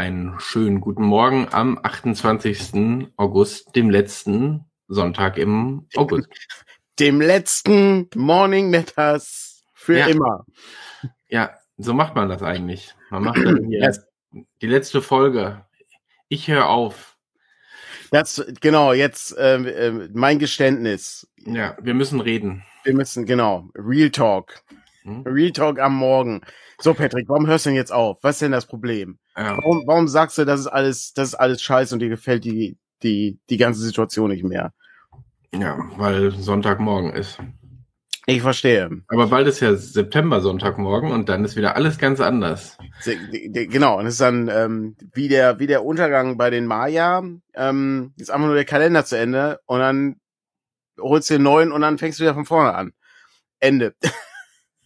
Einen schönen guten Morgen am 28. August, dem letzten Sonntag im August. Dem letzten Morning Matters für Ja. immer. Ja, so macht man das eigentlich. Man macht hier die letzte Folge. Ich höre auf. Das, genau, jetzt ähm, mein Geständnis. Ja, wir müssen reden. Wir müssen, genau, Real Talk. Hm? Real Talk am Morgen. So, Patrick, warum hörst du denn jetzt auf? Was ist denn das Problem? Ja. Warum, warum sagst du, das ist alles, das ist alles scheiße und dir gefällt die, die, die ganze Situation nicht mehr? ja, weil Sonntagmorgen ist. Ich verstehe. Aber bald ist ja September Sonntagmorgen und dann ist wieder alles ganz anders. Genau, und es ist dann ähm, wie der wie der Untergang bei den Maya, ähm, ist einfach nur der Kalender zu Ende und dann holst du den neuen und dann fängst du wieder von vorne an. Ende.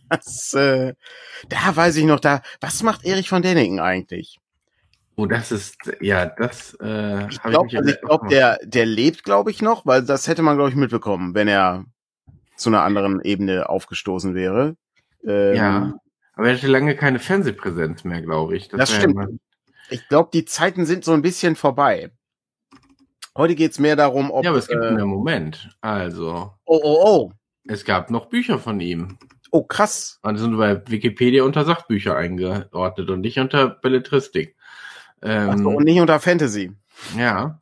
Das, äh, da weiß ich noch, da, was macht Erich von Däniken eigentlich? Oh, das ist, ja, das äh, Ich glaube, also ich glaub, der, der lebt, glaube ich, noch, weil das hätte man, glaube ich, mitbekommen, wenn er zu einer anderen Ebene aufgestoßen wäre. Ähm, Ja, aber er hatte lange keine Fernsehpräsenz mehr, glaube ich. Das ja stimmt. mal- Ich glaube, die Zeiten sind so ein bisschen vorbei. Heute geht's mehr darum, ob. Ja, aber es gibt äh, einen Moment. Also, oh, oh, oh. es gab noch Bücher von ihm. Oh, krass. Und sind bei Wikipedia unter Sachbücher eingeordnet und nicht unter Belletristik. Ähm, Ach so, und nicht unter Fantasy. ja.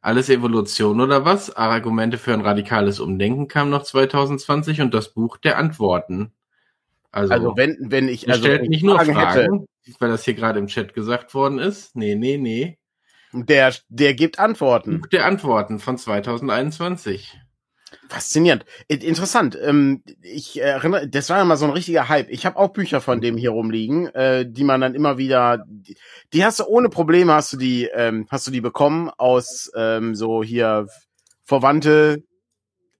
Alles Evolution oder was? Argumente für ein radikales Umdenken kam noch 2020 und das Buch der Antworten. Also, Also, wenn, wenn ich. Also, stellt nicht nur Fragen, hätte, weil das hier gerade im Chat gesagt worden ist. Nee, nee, nee. der, der gibt Antworten. Buch der Antworten von 2021. Faszinierend. Interessant. Ähm, ich erinnere, das war ja mal so ein richtiger Hype. Ich habe auch Bücher von dem hier rumliegen, äh, die man dann immer wieder, die, hast du ohne Probleme, hast du die, ähm, hast du die bekommen aus ähm, so hier Verwandte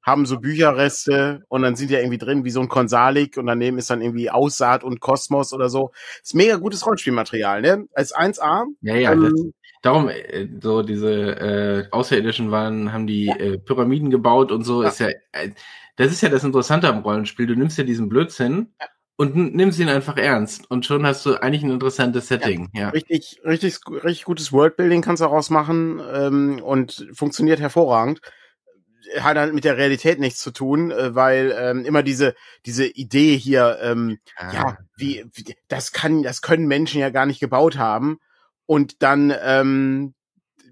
haben so Bücherreste und dann sind ja irgendwie drin wie so ein Konsalik und daneben ist dann irgendwie Aussaat und Kosmos oder so. Ist mega gutes Rollenspielmaterial, ne? Als 1A. Ja, ja, ähm, darum, äh, so diese äh, Außerirdischen waren, haben die äh, Pyramiden gebaut und so, Ja. ist ja, äh, das ist ja das Interessante am Rollenspiel. Du nimmst ja diesen Blödsinn und n- nimmst ihn einfach ernst und schon hast du eigentlich ein interessantes Setting, ja. richtig, richtig, richtig gutes Worldbuilding kannst du daraus machen ähm, und funktioniert hervorragend. Hat halt mit der Realität nichts zu tun, äh, weil ähm, immer diese diese Idee hier, ähm, ja, wie, wie das kann, das können Menschen ja gar nicht gebaut haben und dann ähm,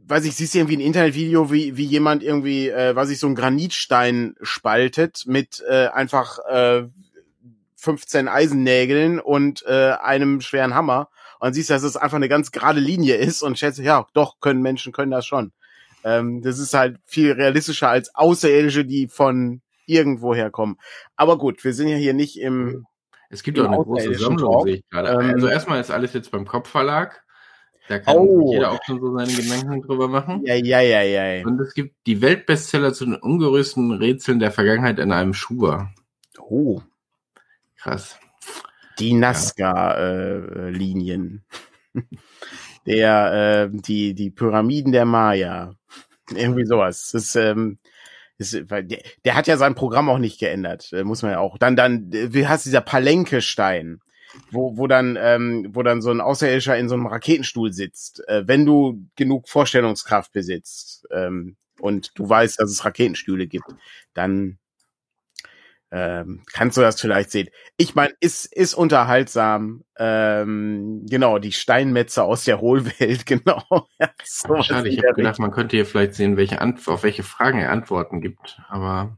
weiß ich, siehst du irgendwie ein Internetvideo, wie, wie jemand irgendwie, äh, weiß ich, so einen Granitstein spaltet mit äh, einfach äh, 15 Eisennägeln und äh, einem schweren Hammer. Und siehst du, dass es einfach eine ganz gerade Linie ist und schätze, ja, doch, können Menschen können das schon. Ähm, das ist halt viel realistischer als Außerirdische, die von irgendwoher kommen. Aber gut, wir sind ja hier nicht im, Es gibt auch eine große Sammlung, sehe ich gerade. Ähm, also erstmal ist alles jetzt beim Kopfverlag. Da kann Oh. jeder auch schon so seine Gedanken drüber machen. ja, ja, ja, ja. Und es gibt die Weltbestseller zu den ungerüsten Rätseln der Vergangenheit in einem Schuber. Oh, Krass. die Nazca-Linien. der, äh, die, die Pyramiden der Maya. Irgendwie sowas. Das ist, ähm, ist, weil der, der hat ja sein Programm auch nicht geändert, äh, muss man ja auch. Dann, dann, äh, wie heißt dieser Palenke-Stein, wo, wo dann, ähm, wo dann so ein Außerirdischer in so einem Raketenstuhl sitzt. Äh, wenn du genug Vorstellungskraft besitzt ähm, und du weißt, dass es Raketenstühle gibt, dann ähm, kannst du das vielleicht sehen. Ich meine, ist ist unterhaltsam. Ähm, genau, die Steinmetze aus der Hohlwelt, genau. Ja, sowas Schade, ich habe gedacht, man könnte hier vielleicht sehen, welche Ant auf welche Fragen er Antworten gibt. Aber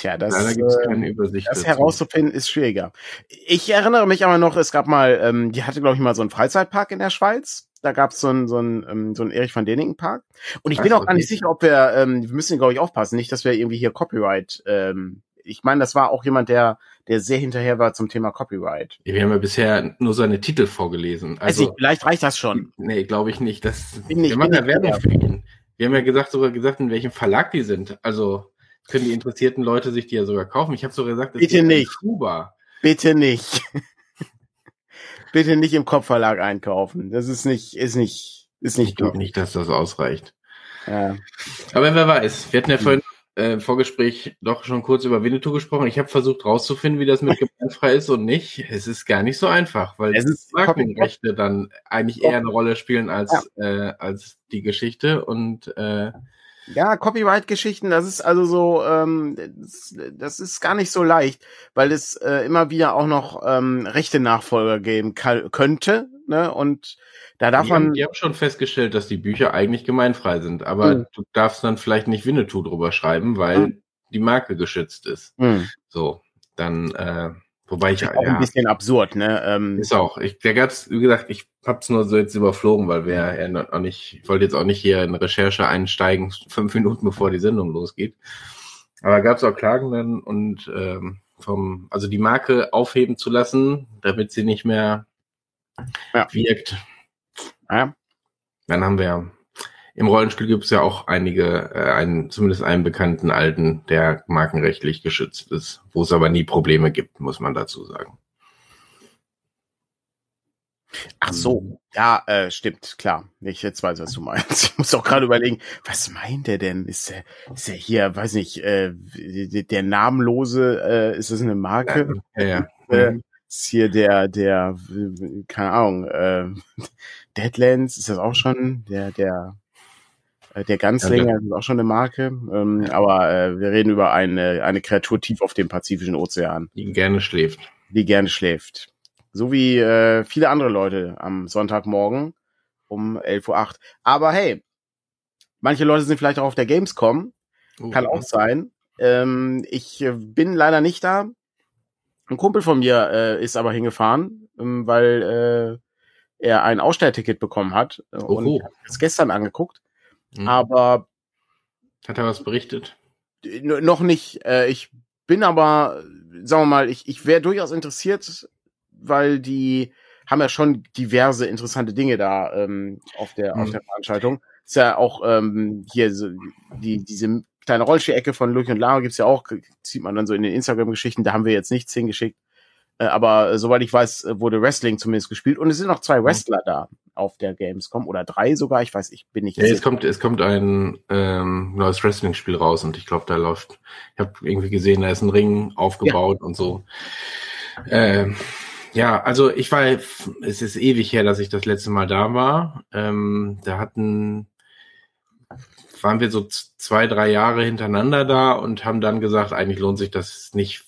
Tja, das, leider gibt es äh, keine Übersicht. das dazu. herauszufinden ist schwieriger. Ich erinnere mich aber noch, es gab mal, ähm, die hatte glaube ich mal so einen Freizeitpark in der Schweiz. Da gab es so einen so einen ähm, so einen Erich van Däniken Park. Und ich Ach bin auch gar nicht sicher, ob wir, ähm, wir müssen glaube ich aufpassen, nicht, dass wir irgendwie hier Copyright. Ähm, ich meine, das war auch jemand, der der sehr hinterher war zum Thema Copyright. Wir haben ja bisher nur seine Titel vorgelesen. Also, Also, vielleicht reicht das schon. nee, glaube ich nicht. Das, Bin nicht- wir machen bin ja nicht Werbung für ihn. Wir haben ja gesagt, sogar gesagt, in welchem Verlag die sind. Also können die interessierten Leute sich die ja sogar kaufen. Ich habe sogar gesagt, es Bitte nicht. Schuber. Bitte nicht. Bitte nicht im Kopfverlag einkaufen. Das ist nicht, ist nicht, ist Ich nicht glaube gut. nicht, dass das ausreicht. Ja. Aber wer weiß. Wir hatten ja vorhin äh, im Vorgespräch doch schon kurz über Winnetou gesprochen. Ich habe versucht rauszufinden, wie das mit gemeinfrei ist und nicht. Es ist gar nicht so einfach, weil Es ist Markenrechte dann eigentlich eher eine Rolle spielen als, äh, als die Geschichte und äh, Ja, Copyright-Geschichten, das ist also so, ähm, das, das ist gar nicht so leicht, weil es äh, immer wieder auch noch ähm, rechte Nachfolger geben könnte, ne? Und da darf die, haben, man. die haben schon festgestellt, dass die Bücher eigentlich gemeinfrei sind, aber Mhm. du darfst dann vielleicht nicht Winnetou drüber schreiben, weil Mhm. die Marke geschützt ist. Hm, So, dann, äh, wobei ich auch ein ja, bisschen absurd, ne? Ähm, ist auch. Ich, der gab's, wie gesagt, ich hab's nur so jetzt überflogen, weil wir ja noch nicht, ich wollte jetzt auch nicht hier in Recherche einsteigen, fünf Minuten bevor die Sendung losgeht. Aber gab's auch Klagen dann und ähm, vom, also die Marke aufheben zu lassen, damit sie nicht mehr Ja. wirkt. ja. Dann haben wir im Rollenspiel gibt es ja auch einige, äh, einen, zumindest einen bekannten alten, der markenrechtlich geschützt ist, wo es aber nie Probleme gibt, muss man dazu sagen. Ach so, ja, äh, stimmt, klar. Ich jetzt weiß, was du meinst. Ich muss auch gerade überlegen, was meint er denn? Ist er, ist er hier, weiß nicht, äh, der namenlose, äh, ist das eine Marke? Ja, ja. Äh, ist hier der, der, keine Ahnung, äh, Deadlands, ist das auch schon? Der, der, der Ganzlinger ist auch schon eine Marke. Ähm, aber äh, wir reden über eine, eine Kreatur tief auf dem Pazifischen Ozean, Die gerne schläft. die gerne schläft. So wie äh, viele andere Leute am Sonntagmorgen um 11.08 Uhr. Aber hey, manche Leute sind vielleicht auch auf der Gamescom. Oh, Kann auch sein. Ähm, ich äh, bin leider nicht da. Ein Kumpel von mir äh, ist aber hingefahren, ähm, weil äh, er ein Ausstellticket bekommen hat äh, und Oho. ich hab es gestern angeguckt. Hm. Aber Hat er was berichtet? noch nicht. Äh, ich bin aber, sagen wir mal, ich, ich wäre durchaus interessiert, weil die haben ja schon diverse interessante Dinge da ähm, auf der auf Mhm. der Veranstaltung. Ist ja auch ähm, hier so die diese kleine Rollstuhl-Ecke von Lucky und Lara gibt's ja auch, sieht man dann so in den Instagram-Geschichten. Da haben wir jetzt nichts hingeschickt. Äh, aber äh, soweit ich weiß, äh, wurde Wrestling zumindest gespielt und es sind noch zwei Wrestler da auf der Gamescom oder drei sogar. Ich weiß, ich bin nicht Ja, es kommt, es kommt ein ähm, neues Wrestling-Spiel raus und ich glaube, da läuft, ich habe irgendwie gesehen, da ist ein Ring aufgebaut und so. Ähm, ja, also ich war, es ist ewig her, dass ich das letzte Mal da war. Ähm, da hatten, waren wir so zwei, drei Jahre hintereinander da und haben dann gesagt, eigentlich lohnt sich das nicht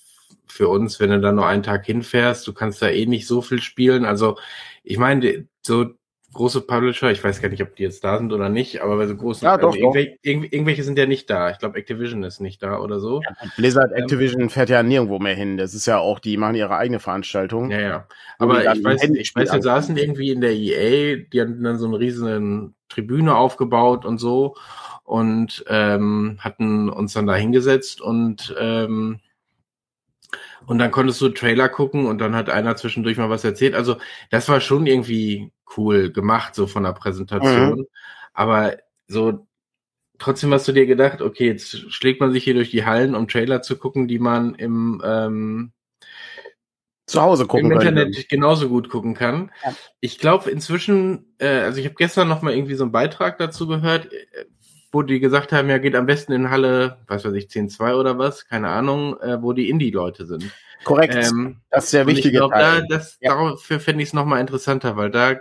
für uns, wenn du da nur einen Tag hinfährst. Du kannst da eh nicht so viel spielen. Also ich meine, so große Publisher, ich weiß gar nicht, ob die jetzt da sind oder nicht, aber bei so großen, Ja, doch, also irgendwelche, irgendw- irgendwelche sind ja nicht da. Ich glaube, Activision ist nicht da oder so. Blizzard Activision fährt ja nirgendwo mehr hin. Das ist ja auch, die machen ihre eigene Veranstaltung. Ja, ja. Aber ich weiß, ich weiß, wir saßen irgendwie in der EA, die hatten dann so eine riesen Tribüne aufgebaut und so und ähm, hatten uns dann da hingesetzt und ähm, und dann konntest du Trailer gucken und dann hat einer zwischendurch mal was erzählt. Also das war schon irgendwie cool gemacht, so von der Präsentation. Aber so trotzdem hast du dir gedacht, okay, jetzt schlägt man sich hier durch die Hallen, um Trailer zu gucken, die man im ähm, Zu Hause gucken im. Internet genauso gut gucken kann. Ja. Ich glaube inzwischen, äh, also ich habe gestern noch mal irgendwie so einen Beitrag dazu gehört, wo die gesagt haben, ja geht am besten in Halle, was weiß ich, 10.2 oder was, keine Ahnung, äh, wo die Indie-Leute sind. Korrekt. Ähm, das ist der und ich glaube, da, das, Ja. dafür fände ich es noch mal interessanter, weil da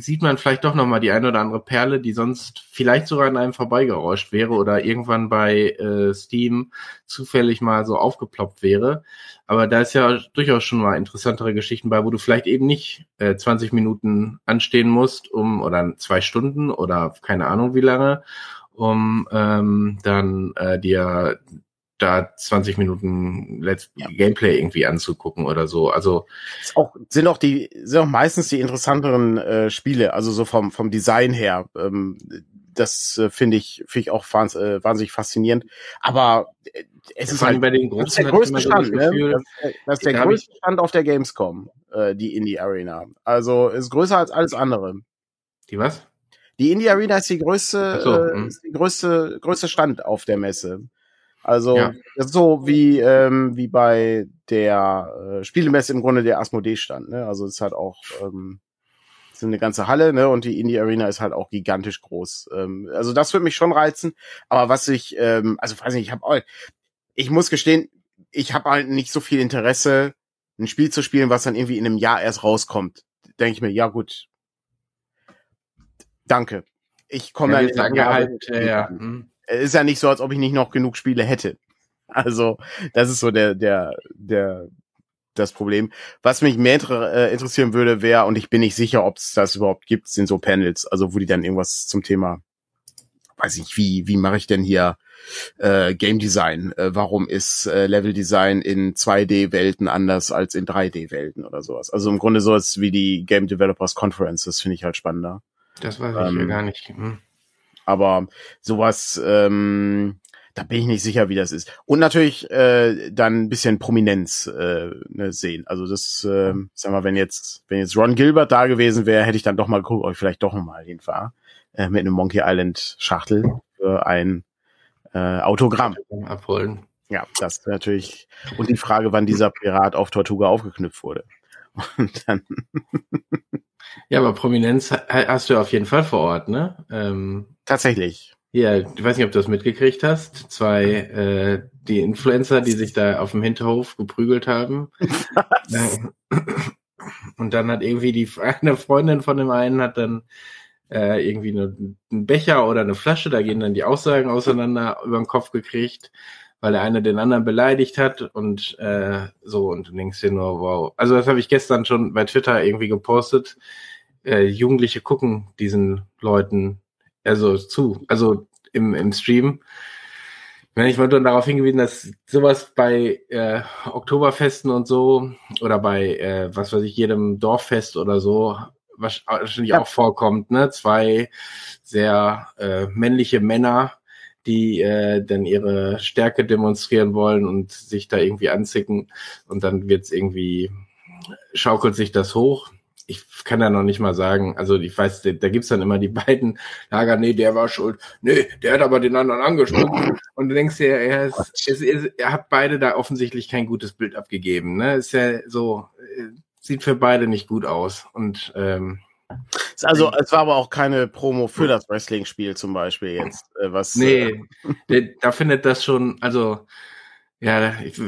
sieht man vielleicht doch noch mal die eine oder andere Perle, die sonst vielleicht sogar an einem vorbeigerauscht wäre oder irgendwann bei äh, Steam zufällig mal so aufgeploppt wäre. Aber da ist ja durchaus schon mal interessantere Geschichten bei, wo du vielleicht eben nicht äh, 20 Minuten anstehen musst, um oder zwei Stunden oder keine Ahnung wie lange, um ähm, dann äh, dir da 20 Minuten Let's Ja. Gameplay irgendwie anzugucken oder so. Also Ist auch, sind auch die, sind auch meistens die interessanteren äh, Spiele, also so vom, vom Design her. Ähm, das äh, finde ich, finde ich auch wahns, äh, wahnsinnig faszinierend. Aber äh, es ist halt, bei den das ist großen der größte immer so das Stand, ne? Gefühl, Das, ist- das ist der größte Stand auf der Gamescom, äh, die Indie Arena. Also ist größer als alles andere. die was? Die Indie Arena ist die größte, so, äh, ist die größte, größte Stand auf der Messe. Also Ja. das ist so wie ähm, wie bei der äh, Spielemesse im Grunde der Asmodee stand. Ne? Also es ist halt auch ähm, so eine ganze Halle, ne? Und die Indie Arena ist halt auch gigantisch groß. Ähm, also das würde mich schon reizen. Aber was ich, ähm, also weiß nicht, ich habe auch, ich muss gestehen, ich habe halt nicht so viel Interesse, ein Spiel zu spielen, was dann irgendwie in einem Jahr erst rauskommt. Denke ich mir, ja gut. Danke. Ich komme ja, dann in halt, ja, ja. Hm. Ist ja nicht so, als ob ich nicht noch genug Spiele hätte. Also, das ist so der, der, der, das Problem. Was mich mehr äh, interessieren würde, wäre, und ich bin nicht sicher, ob es das überhaupt gibt, sind so Panels, also wo die dann irgendwas zum Thema, weiß ich, wie, wie mache ich denn hier äh, Game Design? Äh, warum ist äh, Level Design in 2D-Welten anders als in 3D-Welten oder sowas? Also im Grunde sowas wie die Game Developers Conference, das finde ich halt spannender. Das weiß ich ähm, ja gar nicht. Hm. Aber sowas, ähm, da bin ich nicht sicher, wie das ist. Und natürlich äh, dann ein bisschen Prominenz äh, ne, sehen. Also das, äh, sag mal, wenn jetzt, wenn jetzt Ron Gilbert da gewesen wäre, hätte ich dann doch mal geguckt, ob ich vielleicht doch nochmal hinfahre äh, mit einem Monkey Island Schachtel für ein äh, Autogramm. Abholen. Ja, das natürlich. Und die Frage, wann dieser Pirat auf Tortuga aufgeknüpft wurde. Und dann. Ja, aber Prominenz hast du auf jeden Fall vor Ort, ne? Ähm, Tatsächlich. Ja, ich weiß nicht, ob du das mitgekriegt hast. Zwei, äh, die Influencer, die sich da auf dem Hinterhof geprügelt haben. Was? Und dann hat irgendwie die eine Freundin von dem einen hat dann äh, irgendwie eine, einen Becher oder eine Flasche, da gehen dann die Aussagen auseinander über den Kopf gekriegt, weil der eine den anderen beleidigt hat und äh, so und du denkst dir nur, wow. Also das habe ich gestern schon bei Twitter irgendwie gepostet. Äh, Jugendliche gucken diesen Leuten also zu, also im, im Stream. Ich wollte darauf hingewiesen, dass sowas bei äh, Oktoberfesten und so oder bei, äh, was weiß ich, jedem Dorffest oder so wahrscheinlich ja. auch vorkommt, ne? Zwei sehr äh, männliche Männer, die äh, dann ihre Stärke demonstrieren wollen und sich da irgendwie anzicken und dann wird's irgendwie schaukelt sich das hoch ich kann da noch nicht mal sagen, also ich weiß, da, da gibt's dann immer die beiden Lager, nee, der war schuld, nee, der hat aber den anderen angesprochen. Und du denkst dir, er, ist, ist, ist, er hat beide da offensichtlich kein gutes Bild abgegeben. Ne? Ist ja so, äh, sieht für beide nicht gut aus. Und ähm, also es war aber auch keine Promo für das Wrestling-Spiel zum Beispiel jetzt, äh, was. Nee, äh, da findet das schon, also ja, ich,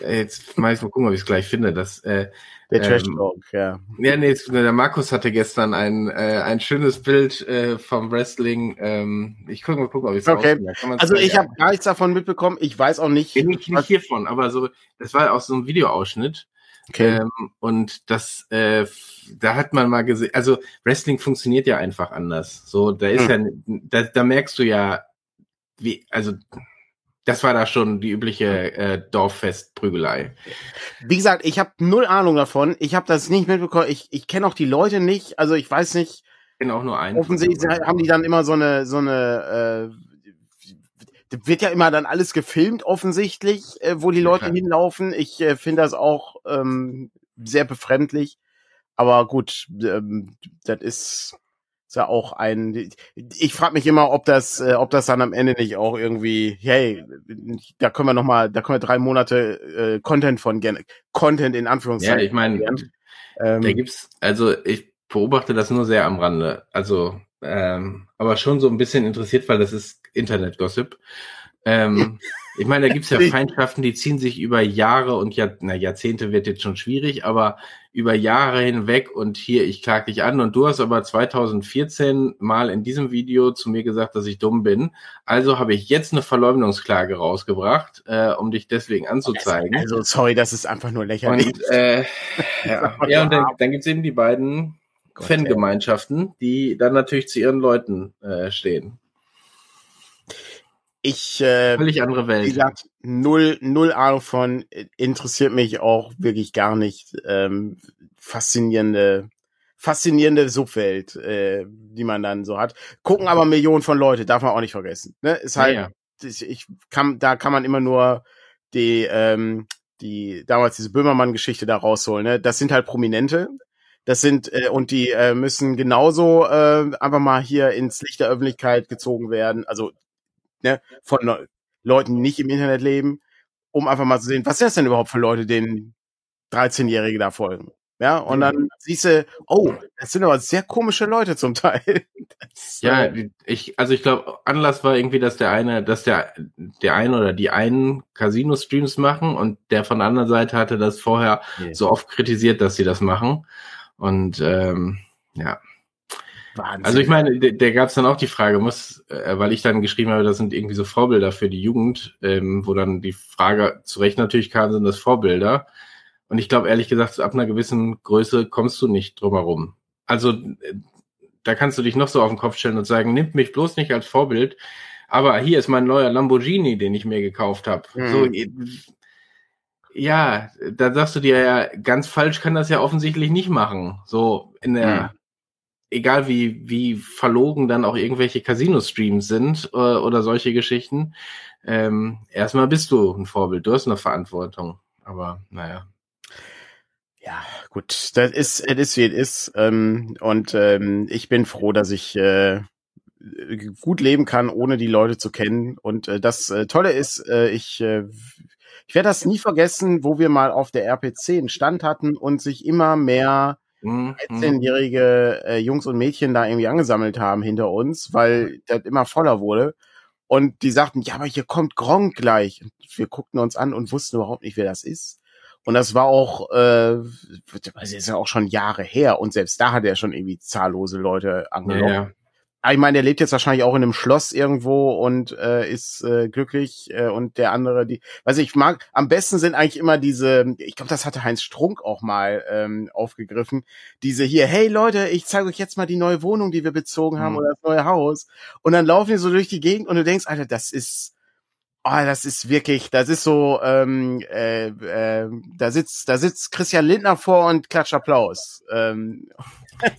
jetzt mal mal gucken, ob ich es gleich finde. Das, äh, der Trash ähm, Talk, ja. Ja, nee, der Markus hatte gestern ein, äh, ein schönes Bild äh, vom Wrestling. Ähm, ich gucke mal gucken, ob ich es Okay. Also ich habe gar nichts davon mitbekommen. Ich weiß auch nicht. Bin ich nicht hiervon, aber so, das war auch so ein Videoausschnitt. Okay. Ähm, und das, äh, da hat man mal gesehen, also Wrestling funktioniert ja einfach anders. So, da ist hm. ja, da, da merkst du ja, wie, also das war da schon die übliche äh, Dorffestprügelei. Wie gesagt, ich habe null Ahnung davon. Ich habe das nicht mitbekommen. Ich, ich kenne auch die Leute nicht. Also ich weiß nicht. Ich kenne auch nur einen. Offensichtlich haben die dann immer so eine so eine äh, wird ja immer dann alles gefilmt offensichtlich, äh, wo die Leute ja. hinlaufen. Ich äh, finde das auch ähm, sehr befremdlich. Aber gut, ähm, das ist ist ja auch ein. Ich frage mich immer, ob das, äh, ob das dann am Ende nicht auch irgendwie, hey, da können wir noch mal, da können wir drei Monate äh, Content von Content in Anführungszeichen. Ja, ich meine, ähm, da gibt's, also ich beobachte das nur sehr am Rande, also ähm, aber schon so ein bisschen interessiert, weil das ist Internet-Gossip. Ähm, ich meine, da gibt's ja Feindschaften, die ziehen sich über Jahre und Jahr, na, Jahrzehnte wird jetzt schon schwierig, aber über Jahre hinweg und hier, ich klag dich an und du hast aber 2014 mal in diesem Video zu mir gesagt, dass ich dumm bin. Also habe ich jetzt eine Verleumdungsklage rausgebracht, äh, um dich deswegen anzuzeigen. Also sorry, das ist einfach nur lächerlich. Und, äh, ja. ja, und dann, dann gibt's eben die beiden Gott, Fangemeinschaften, die dann natürlich zu ihren Leuten äh, stehen. Ich äh, völlig andere Welt. Wie gesagt, null null Ahnung von interessiert mich auch wirklich gar nicht. Ähm, faszinierende faszinierende Subwelt, äh, die man dann so hat. Gucken aber Millionen von Leute, darf man auch nicht vergessen. Ne? Ist halt, ja, ja. ich kann, da kann man immer nur die, ähm, die damals diese Böhmermann-Geschichte da rausholen. Ne? Das sind halt Prominente. Das sind äh, und die äh, müssen genauso äh, einfach mal hier ins Licht der Öffentlichkeit gezogen werden. Also ne, von Leuten, die nicht im Internet leben, um einfach mal zu sehen, was ist das denn überhaupt für Leute, denen 13-Jährige da folgen? Ja, und dann siehst du, oh, das sind aber sehr komische Leute zum Teil. Das, ja, ich, also ich glaube, Anlass war irgendwie, dass der eine, dass der, der eine oder die einen Casino-Streams machen und der von der anderen Seite hatte das vorher yeah. so oft kritisiert, dass sie das machen. Und ähm, ja. Wahnsinn. Also ich meine, der, der gab es dann auch die Frage, muss, äh, weil ich dann geschrieben habe, das sind irgendwie so Vorbilder für die Jugend, ähm, wo dann die Frage zu Recht natürlich kam, sind das Vorbilder. Und ich glaube, ehrlich gesagt, ab einer gewissen Größe kommst du nicht drum herum. Also da kannst du dich noch so auf den Kopf stellen und sagen, nimmt mich bloß nicht als Vorbild. Aber hier ist mein neuer Lamborghini, den ich mir gekauft habe. Mhm. So, ja, da sagst du dir ja, ganz falsch kann das ja offensichtlich nicht machen. So in der, mhm. egal wie, wie verlogen dann auch irgendwelche Casino-Streams sind äh, oder solche Geschichten. Ähm, erstmal bist du ein Vorbild, du hast eine Verantwortung. Aber naja. Ja, gut, das ist, es ist wie es ist. Ähm, und ähm, ich bin froh, dass ich äh, gut leben kann, ohne die Leute zu kennen. Und äh, das äh, Tolle ist, äh, ich, äh, ich werde das nie vergessen, wo wir mal auf der RPC einen Stand hatten und sich immer mehr 13-jährige mhm. äh, Jungs und Mädchen da irgendwie angesammelt haben hinter uns, weil das immer voller wurde. Und die sagten, ja, aber hier kommt Gronk gleich. Und wir guckten uns an und wussten überhaupt nicht, wer das ist. Und das war auch, äh, das ist ja auch schon Jahre her. Und selbst da hat er schon irgendwie zahllose Leute angenommen. Ja, ja. Aber ich meine, der lebt jetzt wahrscheinlich auch in einem Schloss irgendwo und äh, ist äh, glücklich äh, und der andere, die, also ich mag, am besten sind eigentlich immer diese, ich glaube, das hatte Heinz Strunk auch mal ähm, aufgegriffen, diese hier, hey Leute, ich zeige euch jetzt mal die neue Wohnung, die wir bezogen haben mhm. oder das neue Haus und dann laufen die so durch die Gegend und du denkst, Alter, das ist, Oh, das ist wirklich, das ist so, ähm, äh, äh, da sitzt, da sitzt Christian Lindner vor und klatscht Applaus. Ähm.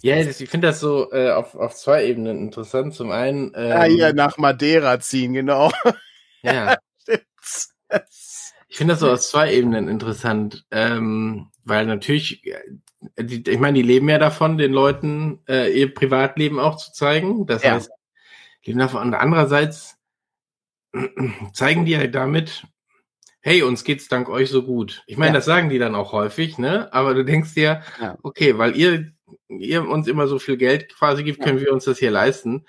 Ja, ich finde das so äh, auf, auf zwei Ebenen interessant. Zum einen. Ähm, ja, hier nach Madeira ziehen, genau. Ja. ich finde das so aus zwei Ebenen interessant, ähm, weil natürlich, äh, die, ich meine, die leben ja davon, den Leuten äh, ihr Privatleben auch zu zeigen. Das ja. heißt, leben davon. Und andererseits zeigen die halt damit, hey, uns geht's dank euch so gut. Ich meine, ja. das sagen die dann auch häufig, ne? Aber du denkst dir, ja. okay, weil ihr, ihr uns immer so viel Geld quasi gibt, können ja. wir uns das hier leisten.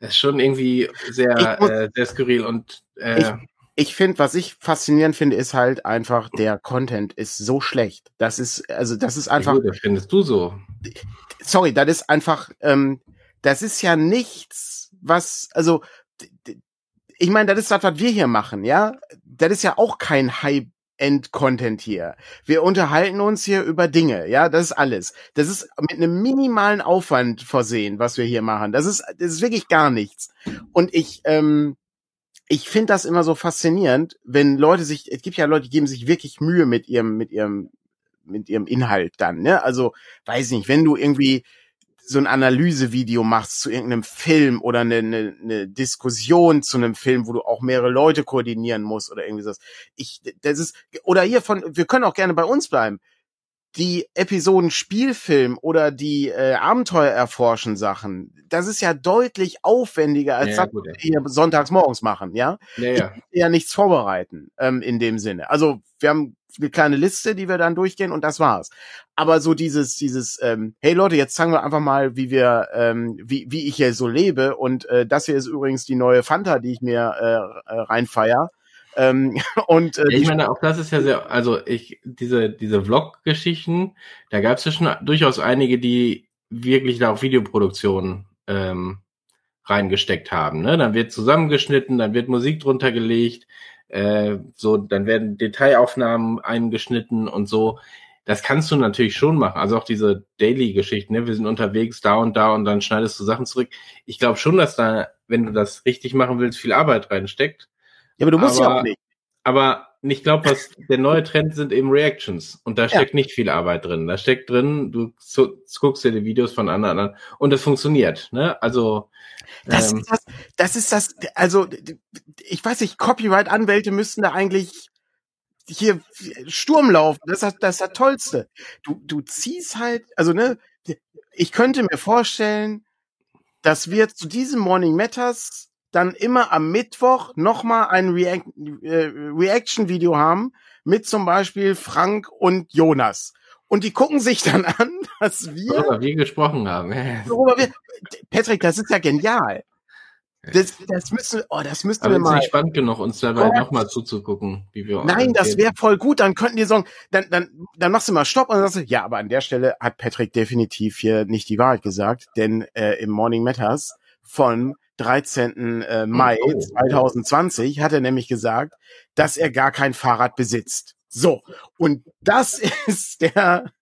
Das ist schon irgendwie sehr, muss, äh, sehr skurril und äh, ich, ich finde, was ich faszinierend finde, ist halt einfach, der Content ist so schlecht. Das ist, also das ist einfach. Gut, das findest du so. Sorry, das ist einfach, ähm, das ist ja nichts, was, also ich meine, das ist das, was wir hier machen, ja. Das ist ja auch kein High End-Content hier. Wir unterhalten uns hier über Dinge, ja, das ist alles. Das ist mit einem minimalen Aufwand versehen, was wir hier machen. Das ist, das ist wirklich gar nichts. Und ich, ähm, ich finde das immer so faszinierend, wenn Leute sich, es gibt ja Leute, die geben sich wirklich Mühe mit ihrem, mit ihrem, mit ihrem Inhalt dann, ne? Also, weiß nicht, wenn du irgendwie so ein Analysevideo machst zu irgendeinem Film oder eine, eine, eine Diskussion zu einem Film, wo du auch mehrere Leute koordinieren musst oder irgendwie so. Ich, das ist, oder hier von, wir können auch gerne bei uns bleiben. Die Episoden Spielfilm oder die äh, Abenteuer erforschen Sachen, das ist ja deutlich aufwendiger als ja, das, was wir hier sonntags morgens machen, ja? Ja, ja. Ich ja nichts vorbereiten ähm, in dem Sinne. Also wir haben eine kleine Liste, die wir dann durchgehen und das war's. Aber so dieses, dieses, ähm, hey Leute, jetzt zeigen wir einfach mal, wie wir, ähm, wie, wie ich hier so lebe. Und äh, das hier ist übrigens die neue Fanta, die ich mir äh, äh reinfeier. Ähm, und äh, ich meine, auch das ist ja sehr, also ich, diese, diese Vlog-Geschichten, da gab es ja schon durchaus einige, die wirklich da auf Videoproduktion ähm, reingesteckt haben. Ne? Dann wird zusammengeschnitten, dann wird Musik drunter gelegt, äh, so, dann werden Detailaufnahmen eingeschnitten und so. Das kannst du natürlich schon machen. Also auch diese Daily-Geschichten, ne? Wir sind unterwegs da und da und dann schneidest du Sachen zurück. Ich glaube schon, dass da, wenn du das richtig machen willst, viel Arbeit reinsteckt. Ja, aber du musst aber, ja auch nicht. Aber ich glaube, was der neue Trend sind eben Reactions. Und da steckt ja. nicht viel Arbeit drin. Da steckt drin, du guckst dir die Videos von anderen an und das funktioniert. Ne? Also das, ähm, ist das, das ist das, also ich weiß nicht, Copyright-Anwälte müssten da eigentlich hier Sturm laufen. Das ist das, das, ist das Tollste. Du, du ziehst halt, also ne, ich könnte mir vorstellen, dass wir zu diesem Morning Matters dann immer am Mittwoch nochmal ein React, äh, Reaction-Video haben mit zum Beispiel Frank und Jonas. Und die gucken sich dann an, dass wir. Worüber wir gesprochen haben. Wir, Patrick, das ist ja genial. Das, das müsste, oh, das müsste Aber wir ist mal. nicht spannend genug, uns dabei nochmal zuzugucken, wie wir Nein, das wäre voll gut. Dann könnten die sagen, dann, dann, dann machst du mal Stopp und dann sagst du, ja, aber an der Stelle hat Patrick definitiv hier nicht die Wahrheit gesagt, denn äh, im Morning Matters von 13. Äh, Mai Oh. 2020 hat er nämlich gesagt, dass er gar kein Fahrrad besitzt. So, und das ist der,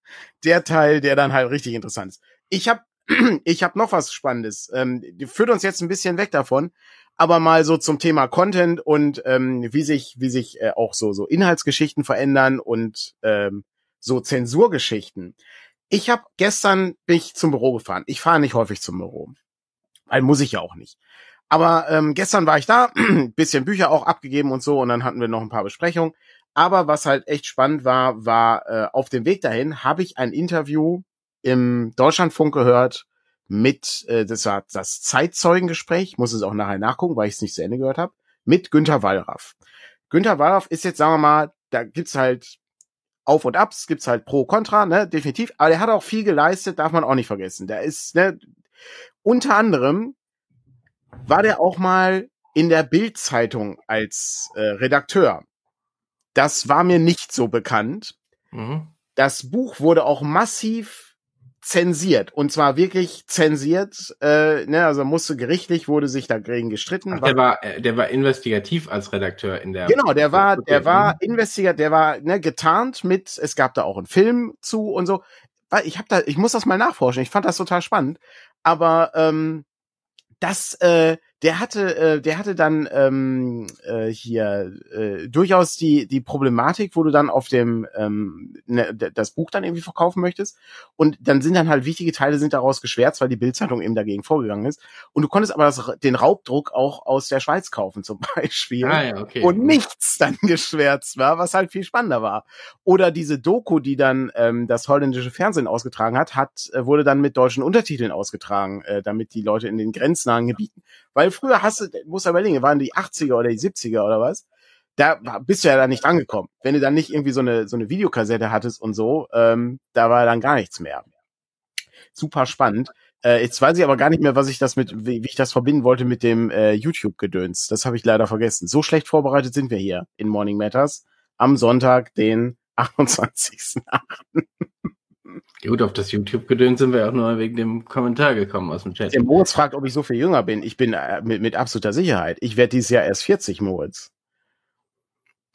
der Teil, der dann halt richtig interessant ist. Ich habe ich hab noch was Spannendes. Ähm, führt uns jetzt ein bisschen weg davon, aber mal so zum Thema Content und ähm, wie sich, wie sich äh, auch so, so Inhaltsgeschichten verändern und ähm, so Zensurgeschichten. Ich habe gestern bin ich zum Büro gefahren. Ich fahre nicht häufig zum Büro. Weil muss ich ja auch nicht. Aber ähm, gestern war ich da, bisschen Bücher auch abgegeben und so und dann hatten wir noch ein paar Besprechungen. Aber was halt echt spannend war, war äh, auf dem Weg dahin habe ich ein Interview im Deutschlandfunk gehört mit, äh, das war das Zeitzeugengespräch, muss es auch nachher nachgucken, weil ich es nicht zu Ende gehört habe, mit Günter Wallraff. Günter Wallraff ist jetzt, sagen wir mal, da gibt's halt Auf und Abs, gibt's halt Pro, Contra, ne, definitiv, aber der hat auch viel geleistet, darf man auch nicht vergessen. Der ist, ne, unter anderem war der auch mal in der Bild-Zeitung als äh, Redakteur. Das war mir nicht so bekannt. Mhm. Das Buch wurde auch massiv zensiert und zwar wirklich zensiert. Äh, ne, also musste gerichtlich wurde sich dagegen gestritten. Ach, der war, äh, der war investigativ als Redakteur in der. Genau, der war, der war mhm. investigat, der war ne, getarnt mit, es gab da auch einen Film zu und so. Ich habe da, ich muss das mal nachforschen. Ich fand das total spannend. Aber ähm, das, äh, der hatte, äh, der hatte dann ähm, äh, hier äh, durchaus die die Problematik, wo du dann auf dem ähm, ne, das Buch dann irgendwie verkaufen möchtest und dann sind dann halt wichtige Teile sind daraus geschwärzt, weil die Bildzeitung eben dagegen vorgegangen ist und du konntest aber das, den Raubdruck auch aus der Schweiz kaufen zum Beispiel Ah, ja, okay. und nichts dann geschwärzt war, was halt viel spannender war. Oder diese Doku, die dann ähm, das holländische Fernsehen ausgetragen hat, hat äh, wurde dann mit deutschen Untertiteln ausgetragen, äh, damit die Leute in den grenznahen Gebieten, weil früher hast du, muss überlegen, waren die 80er oder die 70er oder was? Da bist du ja dann nicht angekommen. Wenn du dann nicht irgendwie so eine so eine Videokassette hattest und so, ähm, da war dann gar nichts mehr. Super spannend. Äh, jetzt weiß ich aber gar nicht mehr, was ich das mit, wie, wie ich das verbinden wollte mit dem äh, YouTube-Gedöns. Das habe ich leider vergessen. So schlecht vorbereitet sind wir hier in Morning Matters am Sonntag, den 28. Gut, auf das YouTube-Gedöns sind wir auch nur wegen dem Kommentar gekommen aus dem Chat. Der Moritz fragt, ob ich so viel jünger bin. Ich bin äh, mit, mit absoluter Sicherheit. Ich werde dieses Jahr erst 40, Moritz.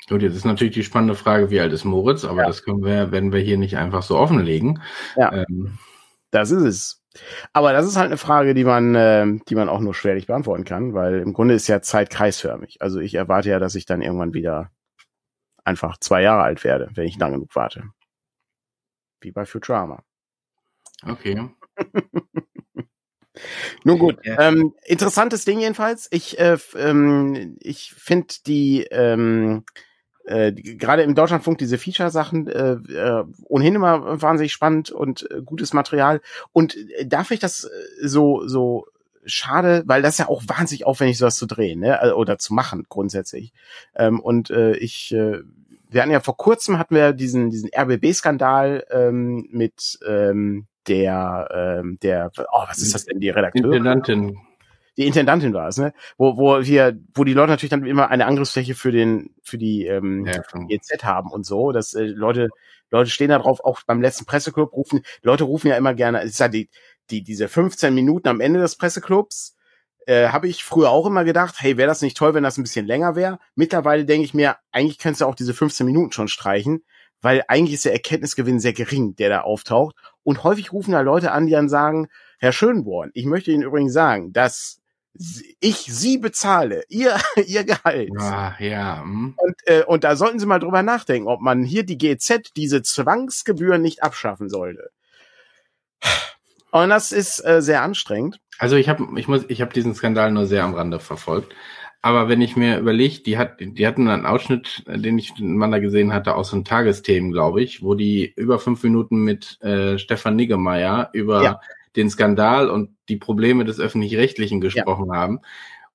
Gut, jetzt ist natürlich die spannende Frage, wie alt ist Moritz, aber Ja. das können wir, werden wir hier nicht einfach so offenlegen. Ja. Ähm, Das ist es. Aber das ist halt eine Frage, die man, äh, die man auch nur schwerlich beantworten kann, weil im Grunde ist ja Zeit kreisförmig. Also ich erwarte ja, dass ich dann irgendwann wieder einfach zwei Jahre alt werde, wenn ich lang genug warte. Wie bei Futurama. okay. Nun gut, ähm, interessantes Ding jedenfalls. Ich, äh, ähm, ich finde die, ähm, äh, gerade im Deutschlandfunk diese Feature-Sachen äh, äh, ohnehin immer wahnsinnig spannend und äh, gutes Material. Und äh, darf ich das äh, so so schade, weil das ist ja auch wahnsinnig aufwendig, sowas zu drehen, ne? Also, Oder zu machen grundsätzlich. Ähm, und äh, ich, äh, wir hatten ja vor kurzem hatten wir diesen diesen RBB-Skandal ähm, mit ähm, der ähm, der oh was ist das denn die Redakteurin Intendantin. die Intendantin war es ne wo wo wir wo die Leute natürlich dann immer eine Angriffsfläche für den für die ähm, Ja. GZ haben und so dass äh, Leute Leute stehen da drauf auch beim letzten Presseclub rufen Leute rufen ja immer gerne es ist ja die die diese 15 Minuten am Ende des Presseclubs äh, habe ich früher auch immer gedacht, hey, wäre das nicht toll, wenn das ein bisschen länger wäre? Mittlerweile denke ich mir, eigentlich könntest du auch diese 15 Minuten schon streichen, weil eigentlich ist der Erkenntnisgewinn sehr gering, der da auftaucht. Und häufig rufen da Leute an, die dann sagen, Herr Schönborn, ich möchte Ihnen übrigens sagen, dass ich Sie bezahle, Ihr, Ihr Gehalt. Ja, ja. Hm. Und, äh, und da sollten Sie mal drüber nachdenken, ob man hier die GZ, diese Zwangsgebühren nicht abschaffen sollte. Und das ist äh, sehr anstrengend. Also ich habe, ich muss, ich habe diesen Skandal nur sehr am Rande verfolgt. Aber wenn ich mir überlege, die hat, die hatten einen Ausschnitt, äh, den ich mal da gesehen hatte, aus den Tagesthemen, glaube ich, wo die über fünf Minuten mit äh, Stefan Niggemeier über Ja. den Skandal und die Probleme des öffentlich-rechtlichen gesprochen haben.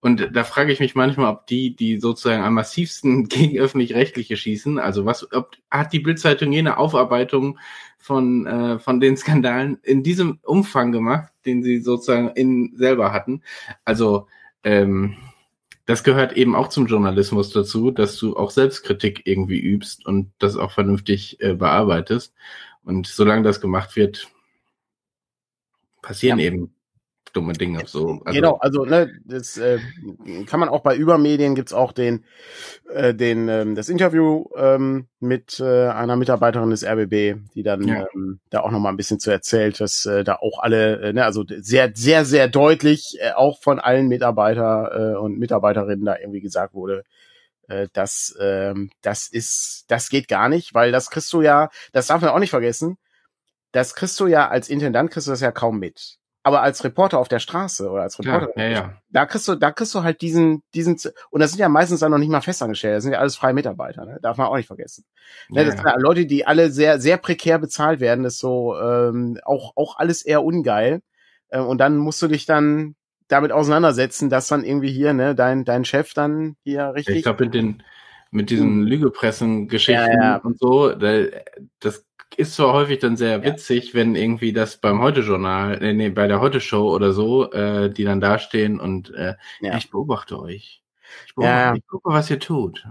Und da frage ich mich manchmal, ob die, die sozusagen am massivsten gegen öffentlich-rechtliche schießen, also was, ob hat die Bildzeitung jene Aufarbeitung von äh, von den Skandalen in diesem Umfang gemacht, den sie sozusagen in selber hatten. Also ähm, das gehört eben auch zum Journalismus dazu, dass du auch Selbstkritik irgendwie übst und das auch vernünftig äh, bearbeitest. Und solange das gemacht wird, passieren ja. eben dumme Dinge. So, also. Genau, also ne, das äh, kann man auch bei Übermedien gibt's auch den, äh, den ähm, das Interview ähm, mit äh, einer Mitarbeiterin des RBB, die dann ja. ähm, da auch noch mal ein bisschen zu erzählt, dass äh, da auch alle, äh, ne, also sehr sehr sehr deutlich äh, auch von allen Mitarbeiter äh, und Mitarbeiterinnen da irgendwie gesagt wurde, äh, das ähm, das ist das geht gar nicht, weil das kriegst du ja, das darf man auch nicht vergessen. Das kriegst du ja als Intendant kriegst du das ja kaum mit aber als Reporter auf der Straße oder als Reporter, ja, ja, ja. da kriegst du, da kriegst du halt diesen, diesen, und das sind ja meistens dann noch nicht mal festangestellt, das sind ja alles freie Mitarbeiter, ne? darf man auch nicht vergessen. Ne? Das sind ja Leute, die alle sehr, sehr prekär bezahlt werden, das ist so, ähm, auch, auch alles eher ungeil. Äh, und dann musst du dich dann damit auseinandersetzen, dass dann irgendwie hier, ne, dein, dein Chef dann hier richtig. Ich glaube, mit den, mit diesen hm. Lügepressen-Geschichten und so, das ist zwar häufig dann sehr witzig, ja. wenn irgendwie das beim Heute-Journal, nee, nee, bei der Heute-Show oder so, äh, die dann dastehen und äh, ja. ich beobachte euch. Ich, beobachte, ja. ich gucke, was ihr tut.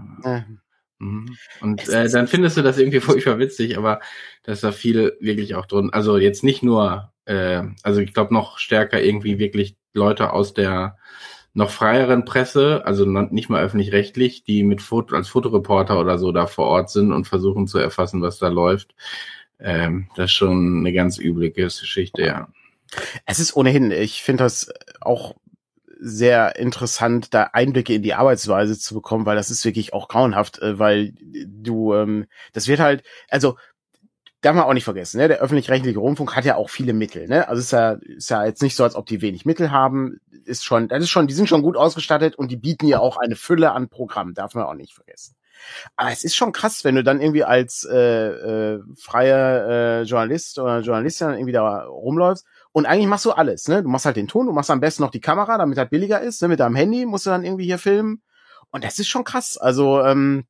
Mhm. Und äh, dann findest du das irgendwie furchtbar witzig, aber da ist da viel wirklich auch drin. Also jetzt nicht nur, äh, also ich glaube noch stärker irgendwie wirklich Leute aus der noch freieren Presse, also nicht mal öffentlich-rechtlich, die mit Foto, als Fotoreporter oder so da vor Ort sind und versuchen zu erfassen, was da läuft. Ähm, das ist schon eine ganz üble Geschichte, ja. Es ist ohnehin, ich finde das auch sehr interessant, da Einblicke in die Arbeitsweise zu bekommen, weil das ist wirklich auch grauenhaft, äh, weil du, ähm, das wird halt, also darf man auch nicht vergessen, ne? der öffentlich-rechtliche Rundfunk hat ja auch viele Mittel, ne? Also ist ja, ist ja jetzt nicht so, als ob die wenig Mittel haben, ist schon, das ist schon, die sind schon gut ausgestattet und die bieten ja auch eine Fülle an Programmen, darf man auch nicht vergessen. Aber es ist schon krass, wenn du dann irgendwie als äh, äh, freier äh, Journalist oder Journalistin irgendwie da rumläufst und eigentlich machst du alles, ne? Du machst halt den Ton, du machst am besten noch die Kamera, damit halt billiger ist, ne? Mit deinem Handy musst du dann irgendwie hier filmen. Und das ist schon krass. Also, ähm,